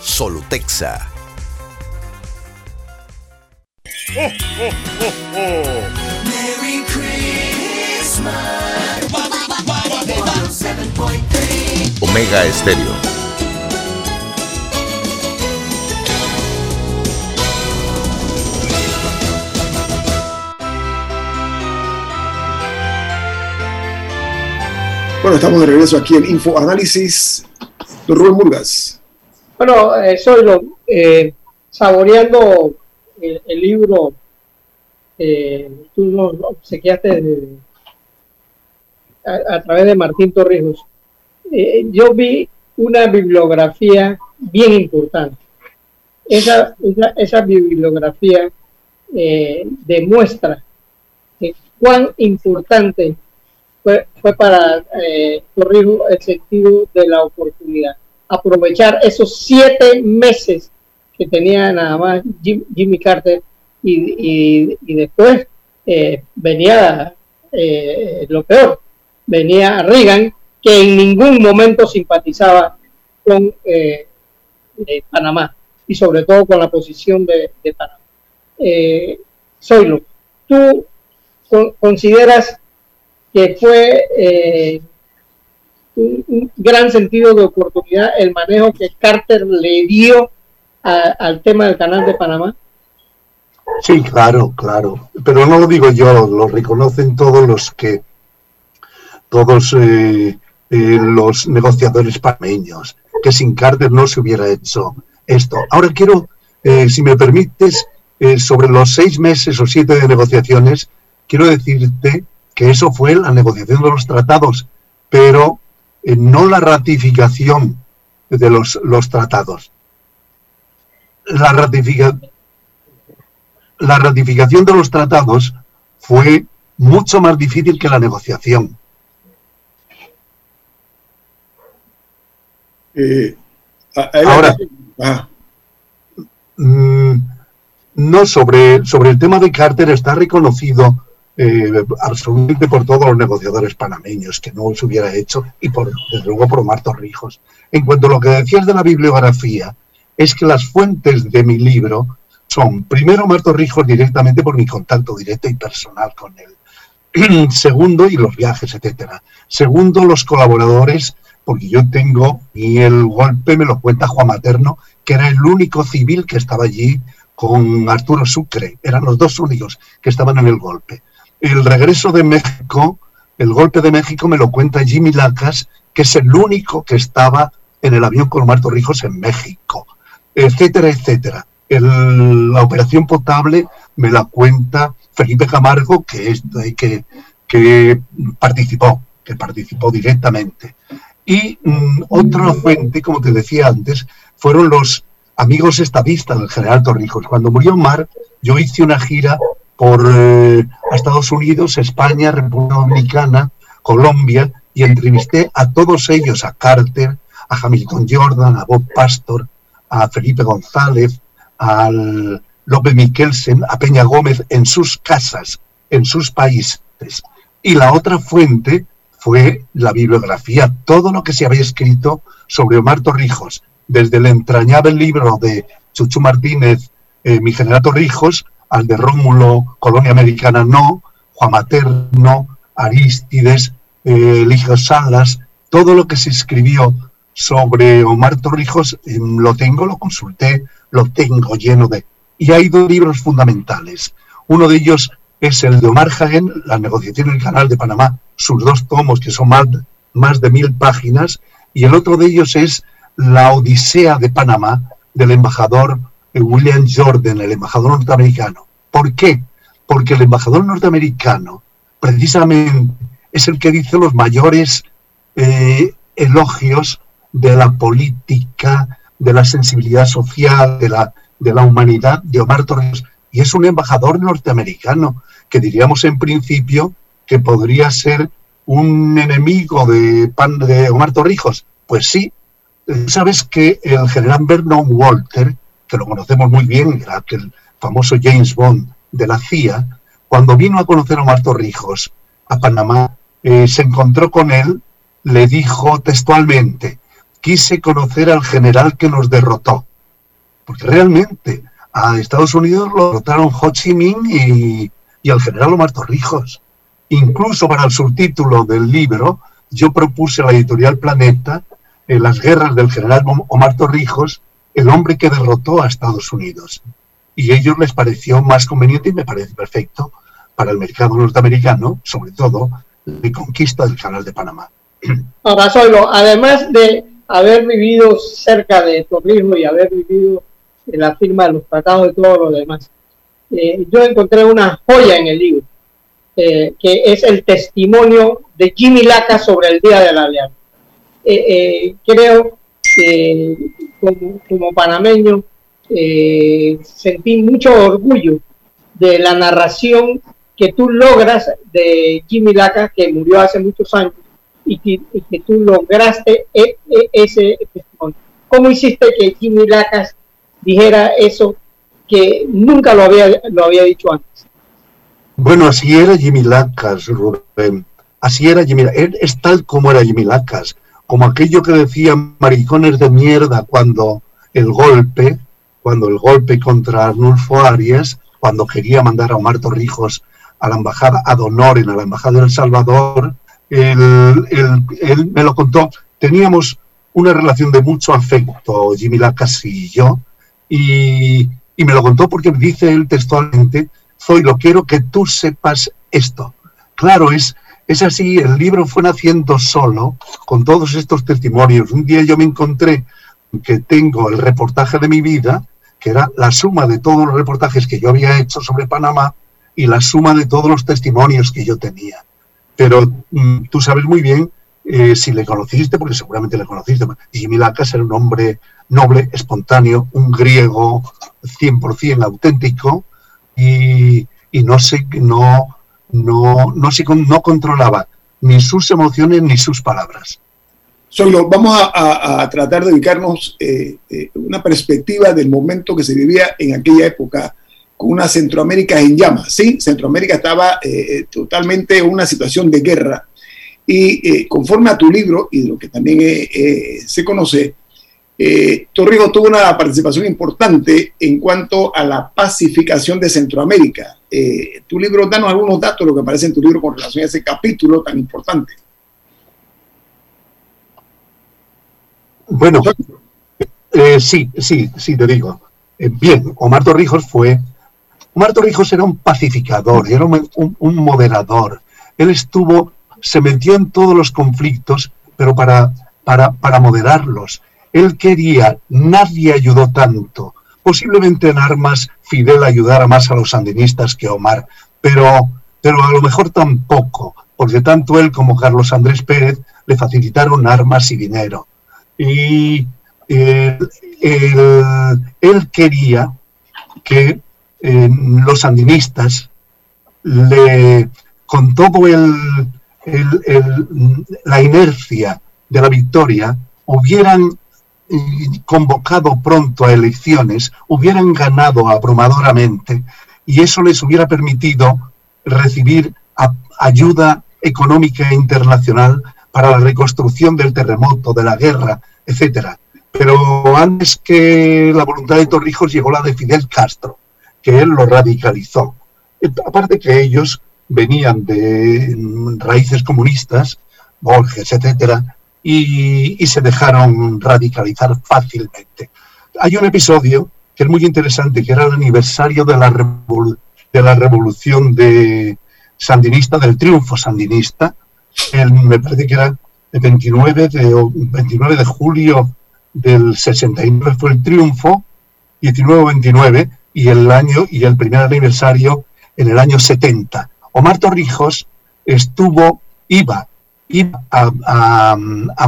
[SPEAKER 10] Solutexa.
[SPEAKER 11] Merry Christmas.
[SPEAKER 6] Omega Estéreo.
[SPEAKER 1] Bueno, estamos de regreso aquí en Info Análisis. Don Rubén Murgas.
[SPEAKER 4] Bueno, eh, soy lo, eh, saboreando el, libro, eh, tú nos obsequiaste de, a, través de Martín Torrijos, eh, yo vi una bibliografía bien importante. Esa, esa, bibliografía eh, demuestra cuán importante fue, fue para eh, Torrijos el sentido de la oportunidad. Aprovechar esos siete meses que tenía nada más Jimmy Carter y, y, después eh, venía lo peor, venía Reagan, que en ningún momento simpatizaba con eh, eh, Panamá y sobre todo con la posición de, Panamá. Eh, Soylo, ¿tú consideras que fue eh, un, gran sentido de oportunidad el manejo que Carter le dio al tema del canal de Panamá?
[SPEAKER 3] Sí, claro, claro. Pero no lo digo yo, lo reconocen todos los que todos eh, eh, los negociadores panameños, que sin Carter no se hubiera hecho esto. Ahora quiero, eh, si me permites, sobre los seis meses o siete de negociaciones, quiero decirte que eso fue la negociación de los tratados, pero no la ratificación de los, los tratados. La, ratifica, la ratificación de los tratados fue mucho más difícil que la negociación.
[SPEAKER 1] Eh,
[SPEAKER 3] Ahora,
[SPEAKER 1] ah,
[SPEAKER 3] mm, no, sobre, sobre el tema de Carter está reconocido eh, absolutamente por todos los negociadores panameños que no se hubiera hecho y por, desde luego por Omar Torrijos. En cuanto a lo que decías de la bibliografía, es que las fuentes de mi libro son, primero, Omar Torrijos directamente por mi contacto directo y personal con él. Segundo, y los viajes, etcétera. Segundo, los colaboradores, porque yo tengo, y el golpe me lo cuenta Juan Materno, que era el único civil que estaba allí con Arturo Sucre. Eran los dos únicos que estaban en el golpe. El regreso de México, el golpe de México me lo cuenta Jimmy Lacas, que es el único que estaba en el avión con Omar Torrijos en México, etcétera, etcétera. El- la operación potable me la cuenta Felipe Camargo, que, es, que, que participó, que participó directamente. Y mm, otra fuente, como te decía antes, fueron los amigos estadistas del general Torrijos. Cuando murió Omar, yo hice una gira por eh, Estados Unidos, España, República Dominicana, Colombia, y entrevisté a todos ellos, a Carter, a Hamilton Jordan, a Bob Pastor, a Felipe González, al López Miquelsen, a Peña Gómez, en sus casas, en sus países. Y la otra fuente fue la bibliografía, todo lo que se había escrito sobre Omar Torrijos, desde el entrañable libro de Chuchu Martínez, eh, Mi General Torrijos, al de Rómulo, Colonia Americana No, Juan Materno, Arístides, eh, Eligio Salas, todo lo que se escribió sobre Omar Torrijos, eh, lo tengo, lo consulté, lo tengo lleno de... Y hay dos libros fundamentales. Uno de ellos es el de Omar Hagen, La negociación en el Canal de Panamá, sus dos tomos, que son más, más de mil páginas, y el otro de ellos es La Odisea de Panamá, del embajador eh, William Jordan, el embajador norteamericano. ¿Por qué? Porque el embajador norteamericano, precisamente, es el que dice los mayores eh, elogios de la política, de la sensibilidad social, de la, de la humanidad de Omar Torrijos. Y es un embajador norteamericano, que diríamos en principio que podría ser un enemigo de, Pan, de Omar Torrijos. Pues sí, Eh, sabes que el general Vernon Walter, que lo conocemos muy bien, era aquel famoso James Bond de la CIA, cuando vino a conocer a Omar Torrijos a Panamá, eh, se encontró con él, le dijo textualmente, quise conocer al general que nos derrotó. Porque realmente a Estados Unidos lo derrotaron Ho Chi Minh y, al general Omar Torrijos. Incluso para el subtítulo del libro, yo propuse a la editorial Planeta en las guerras del general Om- Omar Torrijos, el hombre que derrotó a Estados Unidos. Y a ellos les pareció más conveniente y me parece perfecto para el mercado norteamericano, sobre todo, la conquista del canal de Panamá.
[SPEAKER 4] Ahora, Zoilo, además de haber vivido cerca de Torrijos y haber vivido la firma de los tratados y todo lo demás, eh, yo encontré una joya en el libro, eh, que es el testimonio de Jimmy Laca sobre el Día de la Alianza. Eh, creo que como, como panameño sentí mucho orgullo de la narración que tú logras de Jimmy Laca, que murió hace muchos años, y que, y que tú lograste e- e- ese testimonio. ¿Cómo hiciste que Jimmy Lacas dijera eso que nunca lo había, lo había dicho antes?
[SPEAKER 3] Bueno, así era Jimmy Lacas, Rubén. Así era Jimmy Él es tal como era Jimmy Lacas. Como aquello que decían maricones de mierda cuando el golpe, cuando el golpe contra Arnulfo Arias, cuando quería mandar a Omar Torrijos a la embajada, ad honorem, a la embajada de El Salvador, él, me lo contó. Teníamos una relación de mucho afecto, Jimmy Lacas y yo, y, y me lo contó porque dice él textualmente, Zoilo, quiero que tú sepas esto. Claro, es, es así, el libro fue naciendo solo, con todos estos testimonios. Un día yo me encontré que tengo el reportaje de mi vida, que era la suma de todos los reportajes que yo había hecho sobre Panamá y la suma de todos los testimonios que yo tenía. Pero mm, tú sabes muy bien, eh, si le conociste, porque seguramente le conociste, Jimmy Lacas era un hombre noble, espontáneo, un griego 100% auténtico, y, y no sé, no, no, no, se, no controlaba ni sus emociones ni sus palabras.
[SPEAKER 1] Solo vamos a, tratar de ubicarnos eh, eh, una perspectiva del momento que se vivía en aquella época una Centroamérica en llamas. Sí, Centroamérica estaba eh, totalmente en una situación de guerra. Y conforme a tu libro y lo que también se conoce, Torrigo tuvo una participación importante en cuanto a la pacificación de Centroamérica. tu libro, danos algunos datos lo que aparece en tu libro con relación a ese capítulo tan importante.
[SPEAKER 3] Bueno, eh, sí, sí, sí, te digo. Eh, bien, Omar Torrijos fue. Omar Torrijos era un pacificador, era un, moderador. Él estuvo, se metió en todos los conflictos, pero para, para, para moderarlos. Él quería, nadie ayudó tanto. Posiblemente en armas Fidel ayudara más a los sandinistas que Omar, pero, pero a lo mejor tampoco, porque tanto él como Carlos Andrés Pérez le facilitaron armas y dinero y él, quería que los sandinistas, le, con todo el, la inercia de la victoria, hubieran eh, convocado pronto a elecciones, hubieran ganado abrumadoramente y eso les hubiera permitido recibir ayuda económica internacional para la reconstrucción del terremoto, de la guerra, etcétera. Pero antes que la voluntad de Torrijos llegó la de Fidel Castro, que él lo radicalizó. Aparte que ellos venían de raíces comunistas, Borges, etcétera, y, se dejaron radicalizar fácilmente. Hay un episodio que es muy interesante, que era el aniversario de la, de la revolución de sandinista, del triunfo sandinista, me parece que era el 29 de, 29 de julio del 69 fue el triunfo, 19-29, y el año y el primer aniversario en el año 70. Omar Torrijos estuvo, iba, iba a,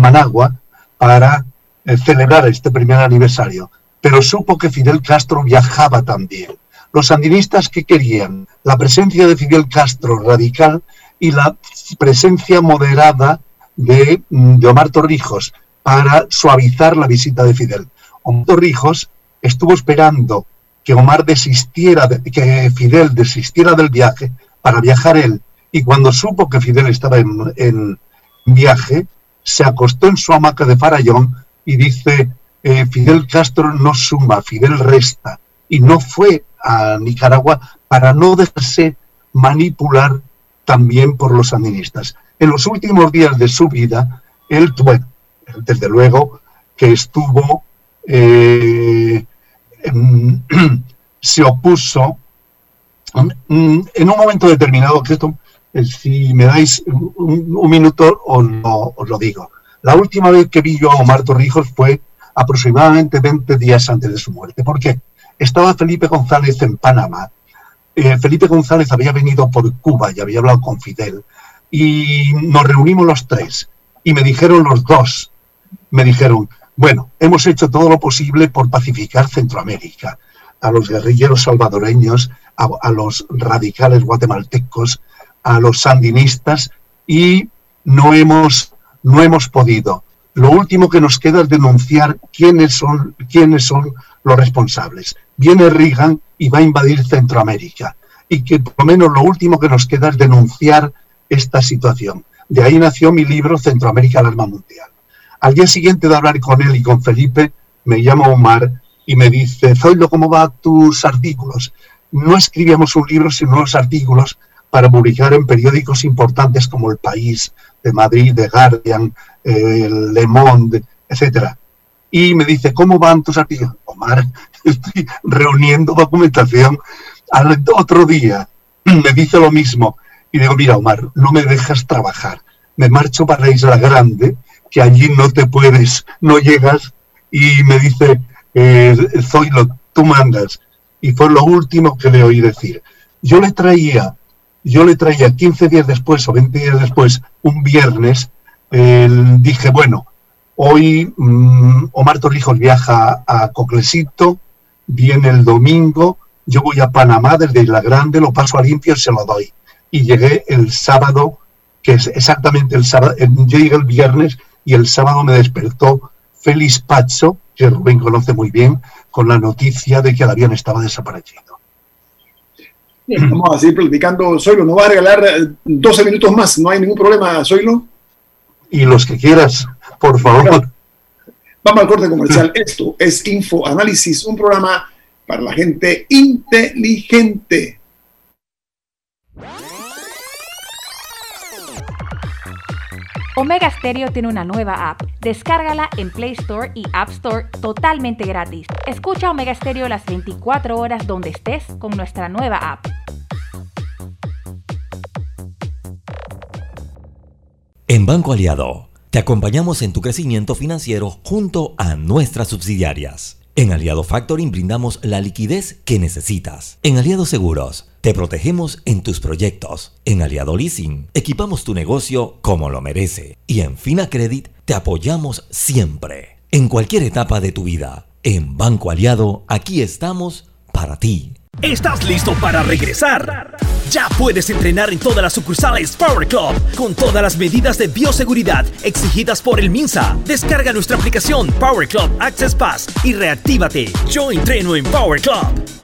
[SPEAKER 3] Managua para eh, celebrar este primer aniversario, pero supo que Fidel Castro viajaba también. Los sandinistas que querían la presencia de Fidel Castro radical y la presencia moderada de, Omar Torrijos para suavizar la visita de Fidel. Omar Torrijos estuvo esperando que Omar desistiera, de, que Fidel desistiera del viaje para viajar él. Y cuando supo que Fidel estaba en, viaje, se acostó en su hamaca de Farallón y dice, eh, Fidel Castro no suma, Fidel resta. Y no fue a Nicaragua para no dejarse manipular también por los sandinistas. En los últimos días de su vida, él, bueno, desde luego que estuvo, eh, se opuso en un momento determinado, que esto, eh, si me dais un, minuto os lo, lo, digo. La última vez que vi yo a Omar Torrijos fue aproximadamente 20 días antes de su muerte. ¿Por qué? Estaba Felipe González en Panamá eh, Felipe González había venido por Cuba y había hablado con Fidel. Y nos reunimos los tres. Y me dijeron los dos, me dijeron, bueno, hemos hecho todo lo posible por pacificar Centroamérica, a los guerrilleros salvadoreños, a, los radicales guatemaltecos, a los sandinistas, y no hemos, no hemos podido. Lo último que nos queda es denunciar quiénes son, quiénes son los responsables. Viene Reagan y va a invadir Centroamérica. Y que por lo menos lo último que nos queda es denunciar esta situación. De ahí nació mi libro Centroamérica, el arma mundial. Al día siguiente de hablar con él y con Felipe, me llama Omar y me dice, Zoilo, ¿cómo van tus artículos? No escribíamos un libro, sino los artículos para publicar en periódicos importantes como El País, de Madrid, The Guardian, Le Monde, etcétera y me dice, ¿cómo van tus artículos? Omar, estoy reuniendo documentación. Al otro día me dice lo mismo y digo, mira Omar, no me dejas trabajar. Me marcho para la Isla Grande, que allí no te puedes, no llegas. Y me dice, eh, Zoilo, tú mandas. Y fue lo último que le oí decir. Yo le traía, yo le traía 15 días después o 20 días después, un viernes, dije, bueno, Hoy mm, Omar Torrijos viaja a Coclesito, viene el domingo, yo voy a Panamá desde Isla Grande, lo paso a limpio y se lo doy. y llegué el sábado, que es exactamente el sábado, yo llegué el viernes y el sábado me despertó Félix Pacho, que Rubén conoce muy bien, con la noticia de que el avión estaba desaparecido.
[SPEAKER 1] vamos a seguir platicando. Zoilo, ¿no va a regalar 12 eh, minutos más? ¿No hay ningún problema, Zoilo?
[SPEAKER 3] Y los que quieras, por favor.
[SPEAKER 1] Vamos al corte comercial. Esto es Info Análisis, un programa para la gente inteligente.
[SPEAKER 12] Omega Stereo tiene una nueva app. Descárgala en Play Store y App Store totalmente gratis. Escucha Omega Stereo las 24 horas donde estés con nuestra nueva app.
[SPEAKER 8] En Banco Aliado, te acompañamos en tu crecimiento financiero junto a nuestras subsidiarias. En Aliado Factoring brindamos la liquidez que necesitas. En Aliado Seguros, te protegemos en tus proyectos. En Aliado Leasing, equipamos tu negocio como lo merece. Y en Fina Credit, te apoyamos siempre. En cualquier etapa de tu vida. En Banco Aliado, aquí estamos para ti.
[SPEAKER 13] ¿Estás listo para regresar? Ya puedes entrenar en todas las sucursales Power Club con todas las medidas de bioseguridad exigidas por el MINSA. Descarga nuestra aplicación Power Club Access Pass y reactívate. Yo entreno en Power Club.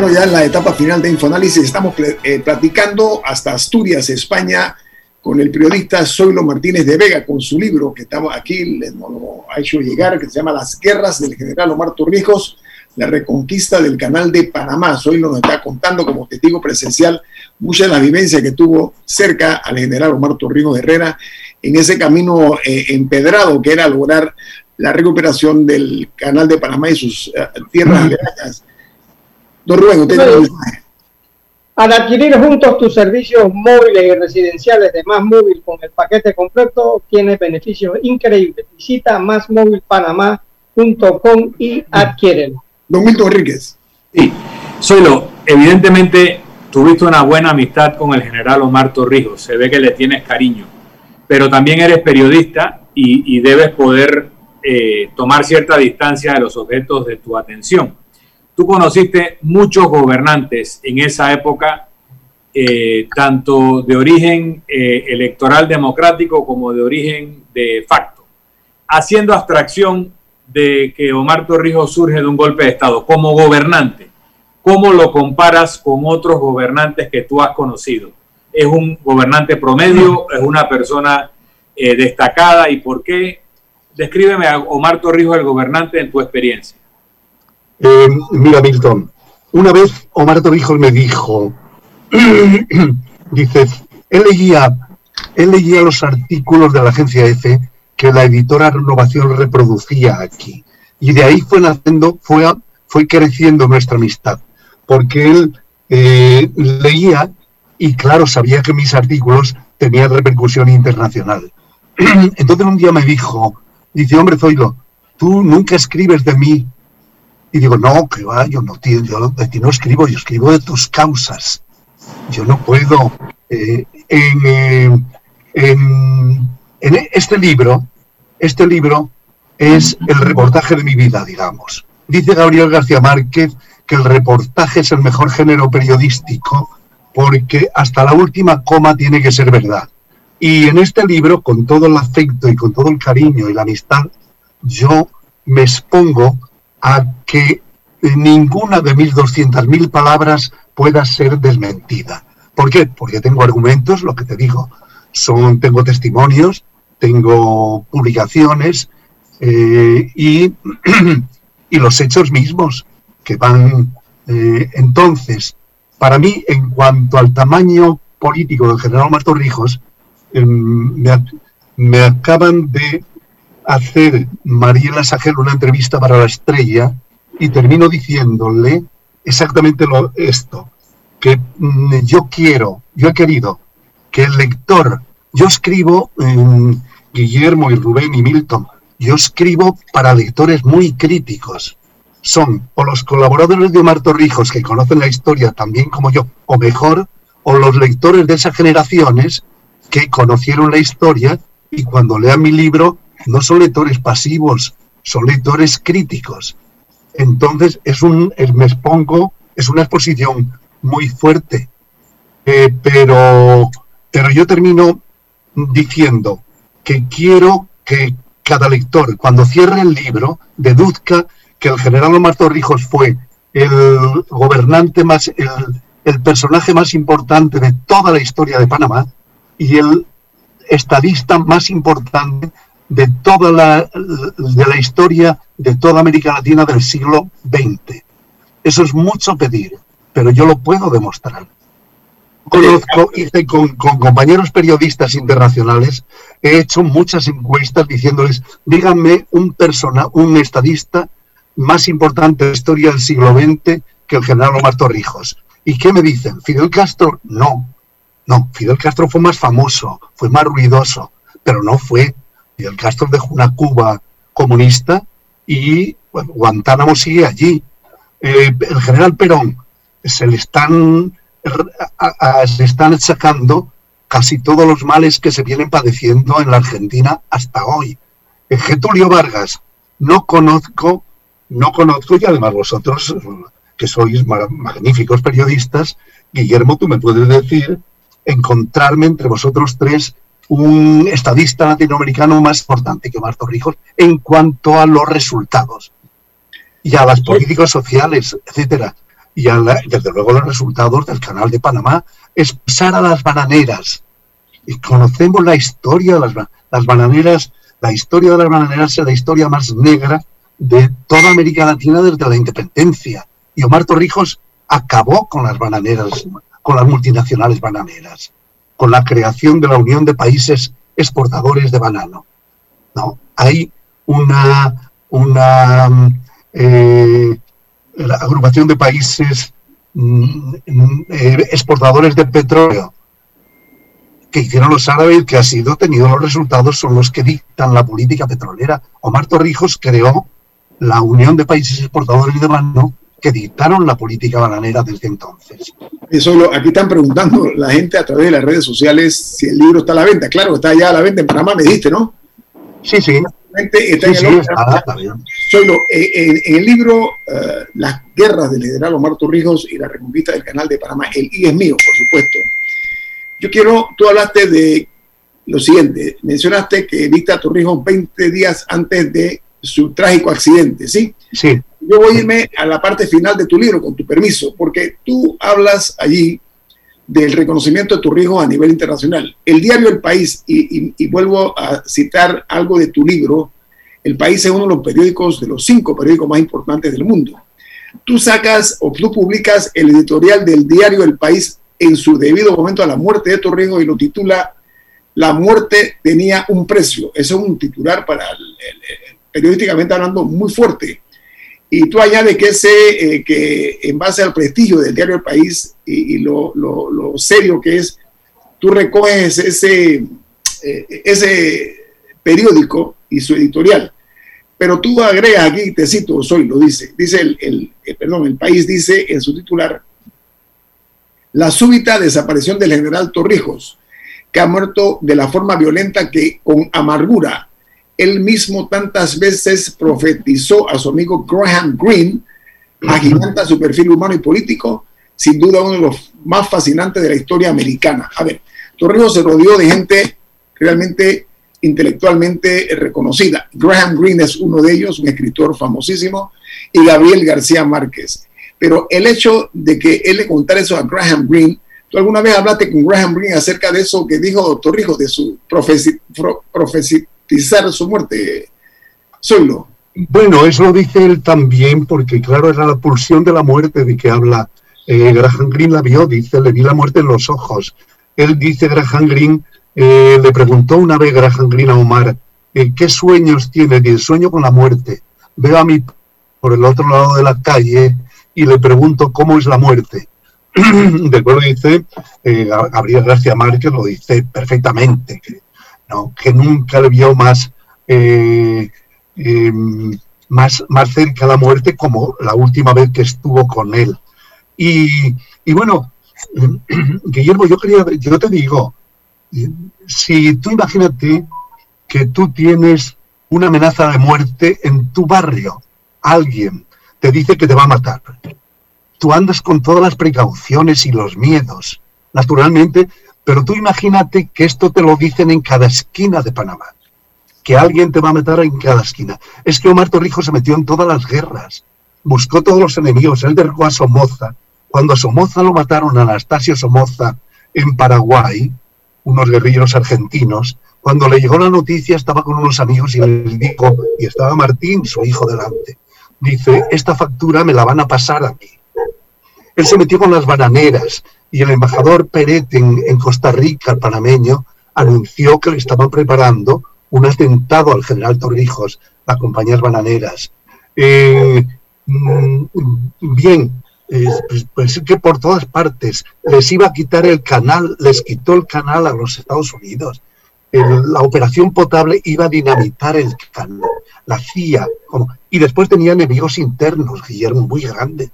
[SPEAKER 1] Bueno, ya en la etapa final de Infoanálisis estamos eh, platicando hasta Asturias, España, con el periodista Zoilo Martínez de Vega, con su libro que estamos aquí, nos lo ha hecho llegar, que se llama Las guerras del general Omar Torrijos, la reconquista del canal de Panamá. Zoilo nos está contando como testigo presencial mucha de la vivencia que tuvo cerca al general Omar Torrijos Herrera en ese camino eh, empedrado que era lograr la recuperación del canal de Panamá y sus eh, tierras aledañas.
[SPEAKER 4] Al adquirir juntos tus servicios móviles y residenciales de Más Móvil con el paquete completo, tienes beneficios increíbles. Visita másmóvilpanamá.com y adquiérelo.
[SPEAKER 1] Don Milton Enríquez.
[SPEAKER 2] Sí, Solo, evidentemente tuviste una buena amistad con el general Omar Torrijos, se ve que le tienes cariño, pero también eres periodista y, debes poder eh, tomar cierta distancia de los objetos de tu atención. Tú conociste muchos gobernantes en esa época, eh, tanto de origen eh, electoral democrático como de origen de facto, haciendo abstracción de que Omar Torrijos surge de un golpe de Estado como gobernante. ¿Cómo lo comparas con otros gobernantes que tú has conocido? ¿Es un gobernante promedio? ¿Es una persona eh, destacada? ¿Y por qué? Descríbeme a Omar Torrijos, el gobernante, en tu experiencia.
[SPEAKER 3] Eh, mira, Milton, una vez Omar Torrijos me dijo, dice, él leía, él leía los artículos de la agencia EFE que la editora Renovación reproducía aquí. Y de ahí fue naciendo, fue, fue creciendo nuestra amistad, porque él eh, leía y claro, sabía que mis artículos tenían repercusión internacional. Entonces un día me dijo, dice, hombre Zoilo, tú nunca escribes de mí y digo, no, que va, yo no, tío, yo no escribo, yo escribo de tus causas. Yo no puedo. Eh, en, en, este libro, este libro es el reportaje de mi vida, digamos. Dice Gabriel García Márquez que el reportaje es el mejor género periodístico porque hasta la última coma tiene que ser verdad. Y en este libro, con todo el afecto y con todo el cariño y la amistad, yo me expongo a que ninguna de mis 200.000 palabras pueda ser desmentida. ¿Por qué? Porque tengo argumentos, lo que te digo, son, tengo testimonios, tengo publicaciones eh, y, y, los hechos mismos que van. Eh, entonces, para mí, en cuanto al tamaño político del general Martorrijos, em, me, me, acaban de hacer Mariela Sagel una entrevista para La Estrella y termino diciéndole exactamente lo, esto, que mm, yo quiero, yo he querido que el lector, yo escribo, Guillermo y Rubén y Milton, yo escribo para lectores muy críticos. Son o los colaboradores de Omar Torrijos que conocen la historia también como yo, o mejor, o los lectores de esas generaciones que conocieron la historia y cuando lean mi libro no son lectores pasivos, son lectores críticos. Entonces es un, me expongo, es una exposición muy fuerte, eh, pero, pero yo termino diciendo que quiero que cada lector, cuando cierre el libro, deduzca que el general Omar Torrijos fue el gobernante más, el, el personaje más importante de toda la historia de Panamá y el estadista más importante de toda la, de la historia de toda América Latina del siglo XX. Eso es mucho pedir, pero yo lo puedo demostrar. Conozco, hice con, con, compañeros periodistas internacionales, he hecho muchas encuestas diciéndoles, díganme un persona, un estadista más importante de la historia del siglo XX que el general Omar Torrijos. ¿Y qué me dicen? ¿Fidel Castro? No. No, Fidel Castro fue más famoso, fue más ruidoso, pero no fue el Castro dejó una Cuba comunista y Guantánamo sigue allí. Eh, el general Perón se le están, se están achacando casi todos los males que se vienen padeciendo en la Argentina hasta hoy. Getulio Vargas, no conozco, no conozco, y además vosotros, que sois magníficos periodistas, Guillermo, tú me puedes decir, encontrarme entre vosotros tres un estadista latinoamericano más importante que Marto Rijos en cuanto a los resultados y a las políticas sociales, etcétera. Y a desde luego los resultados del Canal de Panamá es pasar a las bananeras. Y conocemos la historia de las, las bananeras, la historia de las bananeras es la historia más negra de toda América Latina desde la independencia. Y Omar Torrijos acabó con las bananeras, con las multinacionales bananeras con la creación de la Unión de Países Exportadores de Banano. No, hay una, una eh, agrupación de países mm, eh, exportadores de petróleo que hicieron los árabes que ha sido tenido los resultados son los que dictan la política petrolera. Omar Torrijos creó la Unión de Países Exportadores de Banano que dictaron la política bananera desde entonces.
[SPEAKER 1] Eso aquí están preguntando la gente a través de las redes sociales si el libro está a la venta. Claro, está ya a la venta en Panamá, me dijiste, ¿no?
[SPEAKER 3] Sí, sí.
[SPEAKER 1] Está en, el, en, el libro eh, Las guerras del general Omar Torrijos y la reconquista del canal de Panamá, el I es mío, por supuesto. Yo quiero, tú hablaste de lo siguiente, mencionaste que viste a Torrijos 20 días antes de su trágico accidente, ¿sí?
[SPEAKER 3] Sí
[SPEAKER 1] yo voy a irme a la parte final de tu libro, con tu permiso, porque tú hablas allí del reconocimiento de tu riesgo a nivel internacional. El diario El País, y, vuelvo a citar algo de tu libro, El País es uno de los periódicos, de los cinco periódicos más importantes del mundo. Tú sacas o tú publicas el editorial del diario El País en su debido momento a la muerte de Torrijos y lo titula La muerte tenía un precio. Eso es un titular para, periodísticamente hablando, muy fuerte. Y tú añades que, ese, eh, que en base al prestigio del diario El País y, lo, serio que es, tú recoges ese, eh, ese periódico y su editorial. Pero tú agregas aquí, te cito, soy, lo dice, dice el, el, eh, perdón, el país dice en su titular, la súbita desaparición del general Torrijos, que ha muerto de la forma violenta que con amargura. Él mismo tantas veces profetizó a su amigo Graham Greene, agiganta su perfil humano y político, sin duda uno de los más fascinantes de la historia americana. A ver, Torrijos se rodeó de gente realmente intelectualmente reconocida. Graham Greene es uno de ellos, un escritor famosísimo, y Gabriel García Márquez. Pero el hecho de que él le contara eso a Graham Greene, ¿tú alguna vez hablaste con Graham Greene acerca de eso que dijo Torrijos, de su su muerte? Solo.
[SPEAKER 3] Bueno, eso lo dice él también, porque claro, era la pulsión de la muerte de que habla. Eh, Graham Greene la vio, dice, le vi la muerte en los ojos. Él dice, Graham Greene, eh, le preguntó una vez Graham Greene a Omar, eh, ¿qué sueños tiene? El sueño con la muerte. Veo a mí por el otro lado de la calle y le pregunto cómo es la muerte. Después dice, eh, Gabriel García Márquez lo dice perfectamente, ¿no? que nunca le vio más, eh, em, más, más cerca a la muerte como la última vez que estuvo con él. Y, y bueno, Guillermo, yo, quería, yo te digo, si tú imagínate que tú tienes una amenaza de muerte en tu barrio, alguien te dice que te va a matar. Tú andas con todas las precauciones y los miedos, naturalmente, pero tú imagínate que esto te lo dicen en cada esquina de Panamá, que alguien te va a matar en cada esquina. Es que Omar Torrijos se metió en todas las guerras, buscó todos los enemigos, él derrocó a Somoza. Cuando a Somoza lo mataron, a Anastasio Somoza, en Paraguay, unos guerrilleros argentinos, cuando le llegó la noticia estaba con unos amigos y le dijo, y estaba Martín, su hijo, delante dice, esta factura me la van a pasar a mí. Él se metió con las bananeras y el embajador Peret en, Costa Rica, el panameño, anunció que le estaban preparando un atentado al general Torrijos, a compañías bananeras. Eh, mm, bien, pues, pues que por todas partes les iba a quitar el canal, les quitó el canal a los Estados Unidos. la operación potable iba a dinamitar el canal la CIA, y después tenía enemigos internos, Guillermo, muy grande,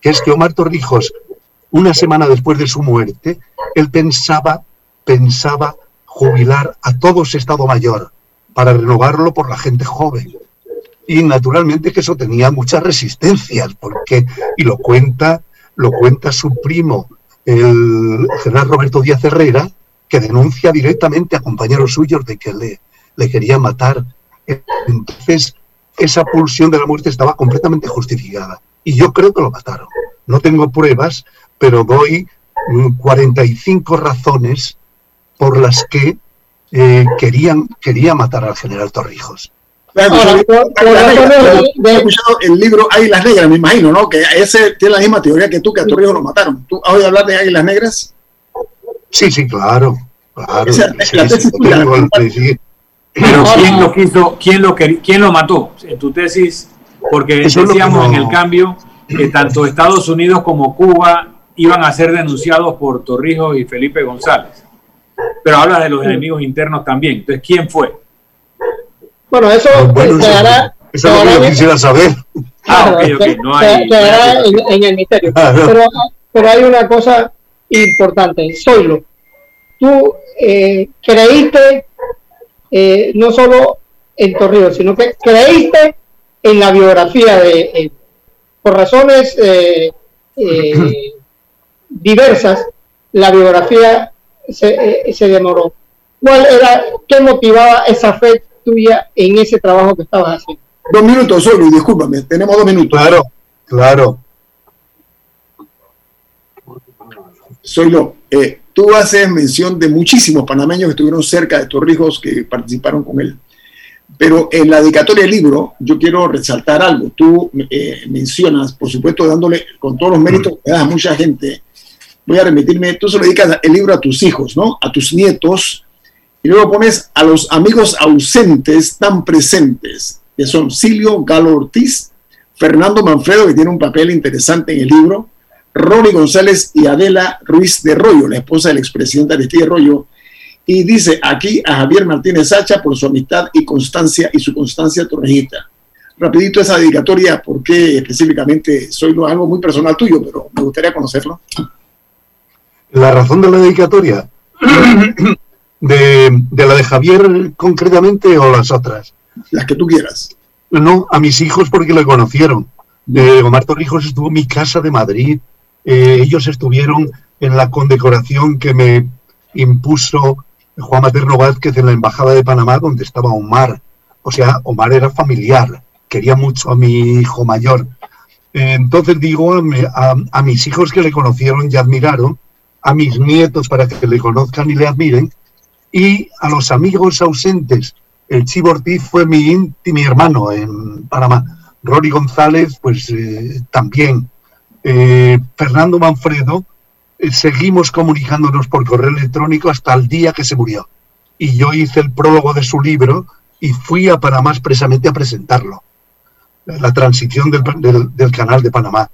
[SPEAKER 3] que es que Omar Torrijos, una semana después de su muerte, él pensaba, pensaba jubilar a todo su Estado Mayor para renovarlo por la gente joven. Y naturalmente que eso tenía muchas resistencias, porque, y lo cuenta, lo cuenta su primo, el general Roberto Díaz Herrera, que denuncia directamente a compañeros suyos de que le, le querían matar entonces, esa pulsión de la muerte estaba completamente justificada. Y yo creo que lo mataron. No tengo pruebas, pero doy 45 mm, razones por las que eh, querían, quería matar al general Torrijos.
[SPEAKER 1] Claro, el libro Águilas Negras, me imagino, ¿no? Que ese tiene la misma teoría que tú, que a Torrijos lo mataron. ¿Tú has oído hablar de Águilas Negras?
[SPEAKER 3] Sí, sí, claro. claro.
[SPEAKER 2] Pero ¿quién lo quiso, quién lo, quién lo mató? En tu tesis, porque decíamos en el cambio que tanto Estados Unidos como Cuba iban a ser denunciados por Torrijos y Felipe González. Pero habla de los enemigos internos también. Entonces, ¿quién fue?
[SPEAKER 4] Bueno, eso
[SPEAKER 3] bueno, quedará, eso, es lo que yo quisiera saber.
[SPEAKER 4] Ah, ok, ok. No hay, en, el misterio. Pero, pero, hay una cosa importante. Soylo, tú eh, creíste eh, no solo en Torrijos, sino que creíste en la biografía de él. Por razones eh, eh, diversas, la biografía se, se, demoró. ¿Cuál era, qué motivaba esa fe tuya en ese trabajo que estabas haciendo?
[SPEAKER 1] Dos minutos solo, y discúlpame, tenemos dos minutos.
[SPEAKER 3] Claro, claro.
[SPEAKER 1] Soy lo. Eh, Tú haces mención de muchísimos panameños que estuvieron cerca de Torrijos que participaron con él. Pero en la dedicatoria del libro, yo quiero resaltar algo. Tú eh, mencionas, por supuesto, dándole con todos los méritos que das a mucha gente. Voy a remitirme, tú se lo dedicas el libro a tus hijos, ¿no? A tus nietos. Y luego pones a los amigos ausentes tan presentes, que son Silvio Galo Ortiz, Fernando Manfredo, que tiene un papel interesante en el libro, Ronnie González y Adela Ruiz de Rollo, la esposa del expresidente Aristide Rollo, y dice aquí a Javier Martínez Sacha por su amistad y constancia y su constancia torrejita. Rapidito esa dedicatoria, porque específicamente soy algo muy personal tuyo, pero me gustaría conocerlo.
[SPEAKER 3] La razón de la dedicatoria, de, la de Javier concretamente o las otras.
[SPEAKER 1] Las que tú quieras.
[SPEAKER 3] No, a mis hijos porque le conocieron. Eh, Omar Torrijos estuvo en mi casa de Madrid. Eh, ellos estuvieron en la condecoración que me impuso Juan Materno Vázquez en la Embajada de Panamá, donde estaba Omar. O sea, Omar era familiar, quería mucho a mi hijo mayor. Entonces digo a, mis hijos que le conocieron y admiraron, a mis nietos para que le conozcan y le admiren, y a los amigos ausentes. El Chivo Ortiz fue mi íntimo hermano en Panamá. Rory González, pues eh, también. Eh, Fernando Manfredo, seguimos comunicándonos por correo electrónico hasta el día que se murió. Y yo hice el prólogo de su libro y fui a Panamá expresamente a presentarlo. La transición del, canal de Panamá.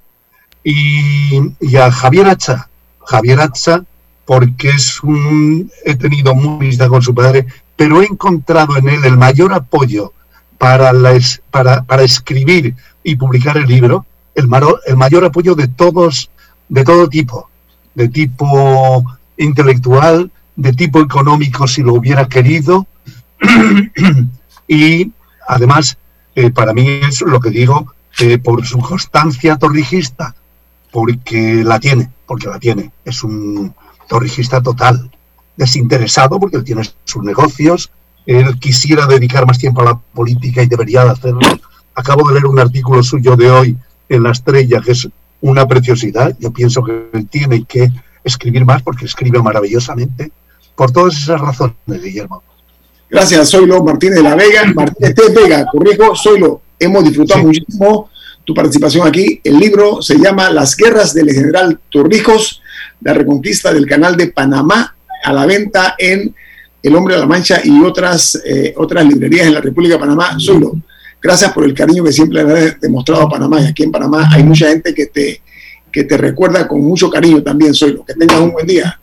[SPEAKER 3] Y, a Javier Hacha, Javier Hacha, porque es un, he tenido muy vista con su padre, pero he encontrado en él el mayor apoyo para, la, para, para escribir y publicar el libro, el, el mayor apoyo de todos, de todo tipo, de tipo intelectual, de tipo económico si lo hubiera querido, y además, eh, para mí es lo que digo, eh, por su constancia torrijista, porque la tiene, porque la tiene, es un torrijista total, desinteresado porque él tiene sus negocios, él quisiera dedicar más tiempo a la política y debería de hacerlo. Acabo de leer un artículo suyo de hoy en La Estrella, que es una preciosidad. Yo pienso que él tiene que escribir más porque escribe maravillosamente. Por todas esas razones, Guillermo.
[SPEAKER 1] Gracias, Soylo Martínez de la Vega. Martínez de Vega, corrijo, Soylo. Hemos disfrutado muchísimo tu participación aquí. El libro se llama Las guerras del general Torrijos la reconquista del canal de Panamá a la venta en El Hombre de la Mancha y otras, eh, otras librerías en la República de Panamá. Solo, gracias por el cariño que siempre le has demostrado a Panamá. Y aquí en Panamá hay mucha gente que te, que te recuerda con mucho cariño también, Solo. Que tengas un buen día.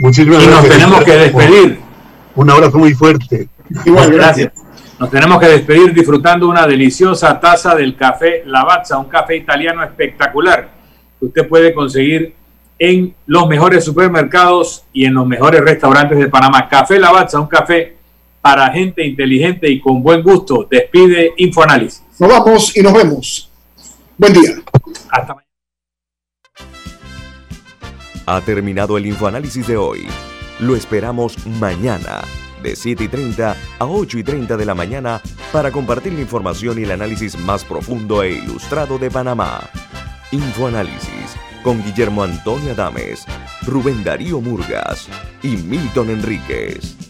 [SPEAKER 3] Muchísimas
[SPEAKER 2] y nos tenemos que despedir.
[SPEAKER 3] Un abrazo muy fuerte.
[SPEAKER 2] Igual, gracias. Nos tenemos que despedir disfrutando una deliciosa taza del café Lavazza, un café italiano espectacular que usted puede conseguir en los mejores supermercados y en los mejores restaurantes de Panamá. Café Lavazza, un café para gente inteligente y con buen gusto. Despide Infoanálisis.
[SPEAKER 1] Nos vamos y nos vemos. Buen día.
[SPEAKER 2] Hasta mañana.
[SPEAKER 6] Ha terminado el Infoanálisis de hoy. Lo esperamos mañana de 7 y 30 a 8 y 30 de la mañana para compartir la información y el análisis más profundo e ilustrado de Panamá. Infoanálisis con Guillermo Antonio Adames, Rubén Darío Murgas y Milton Enríquez.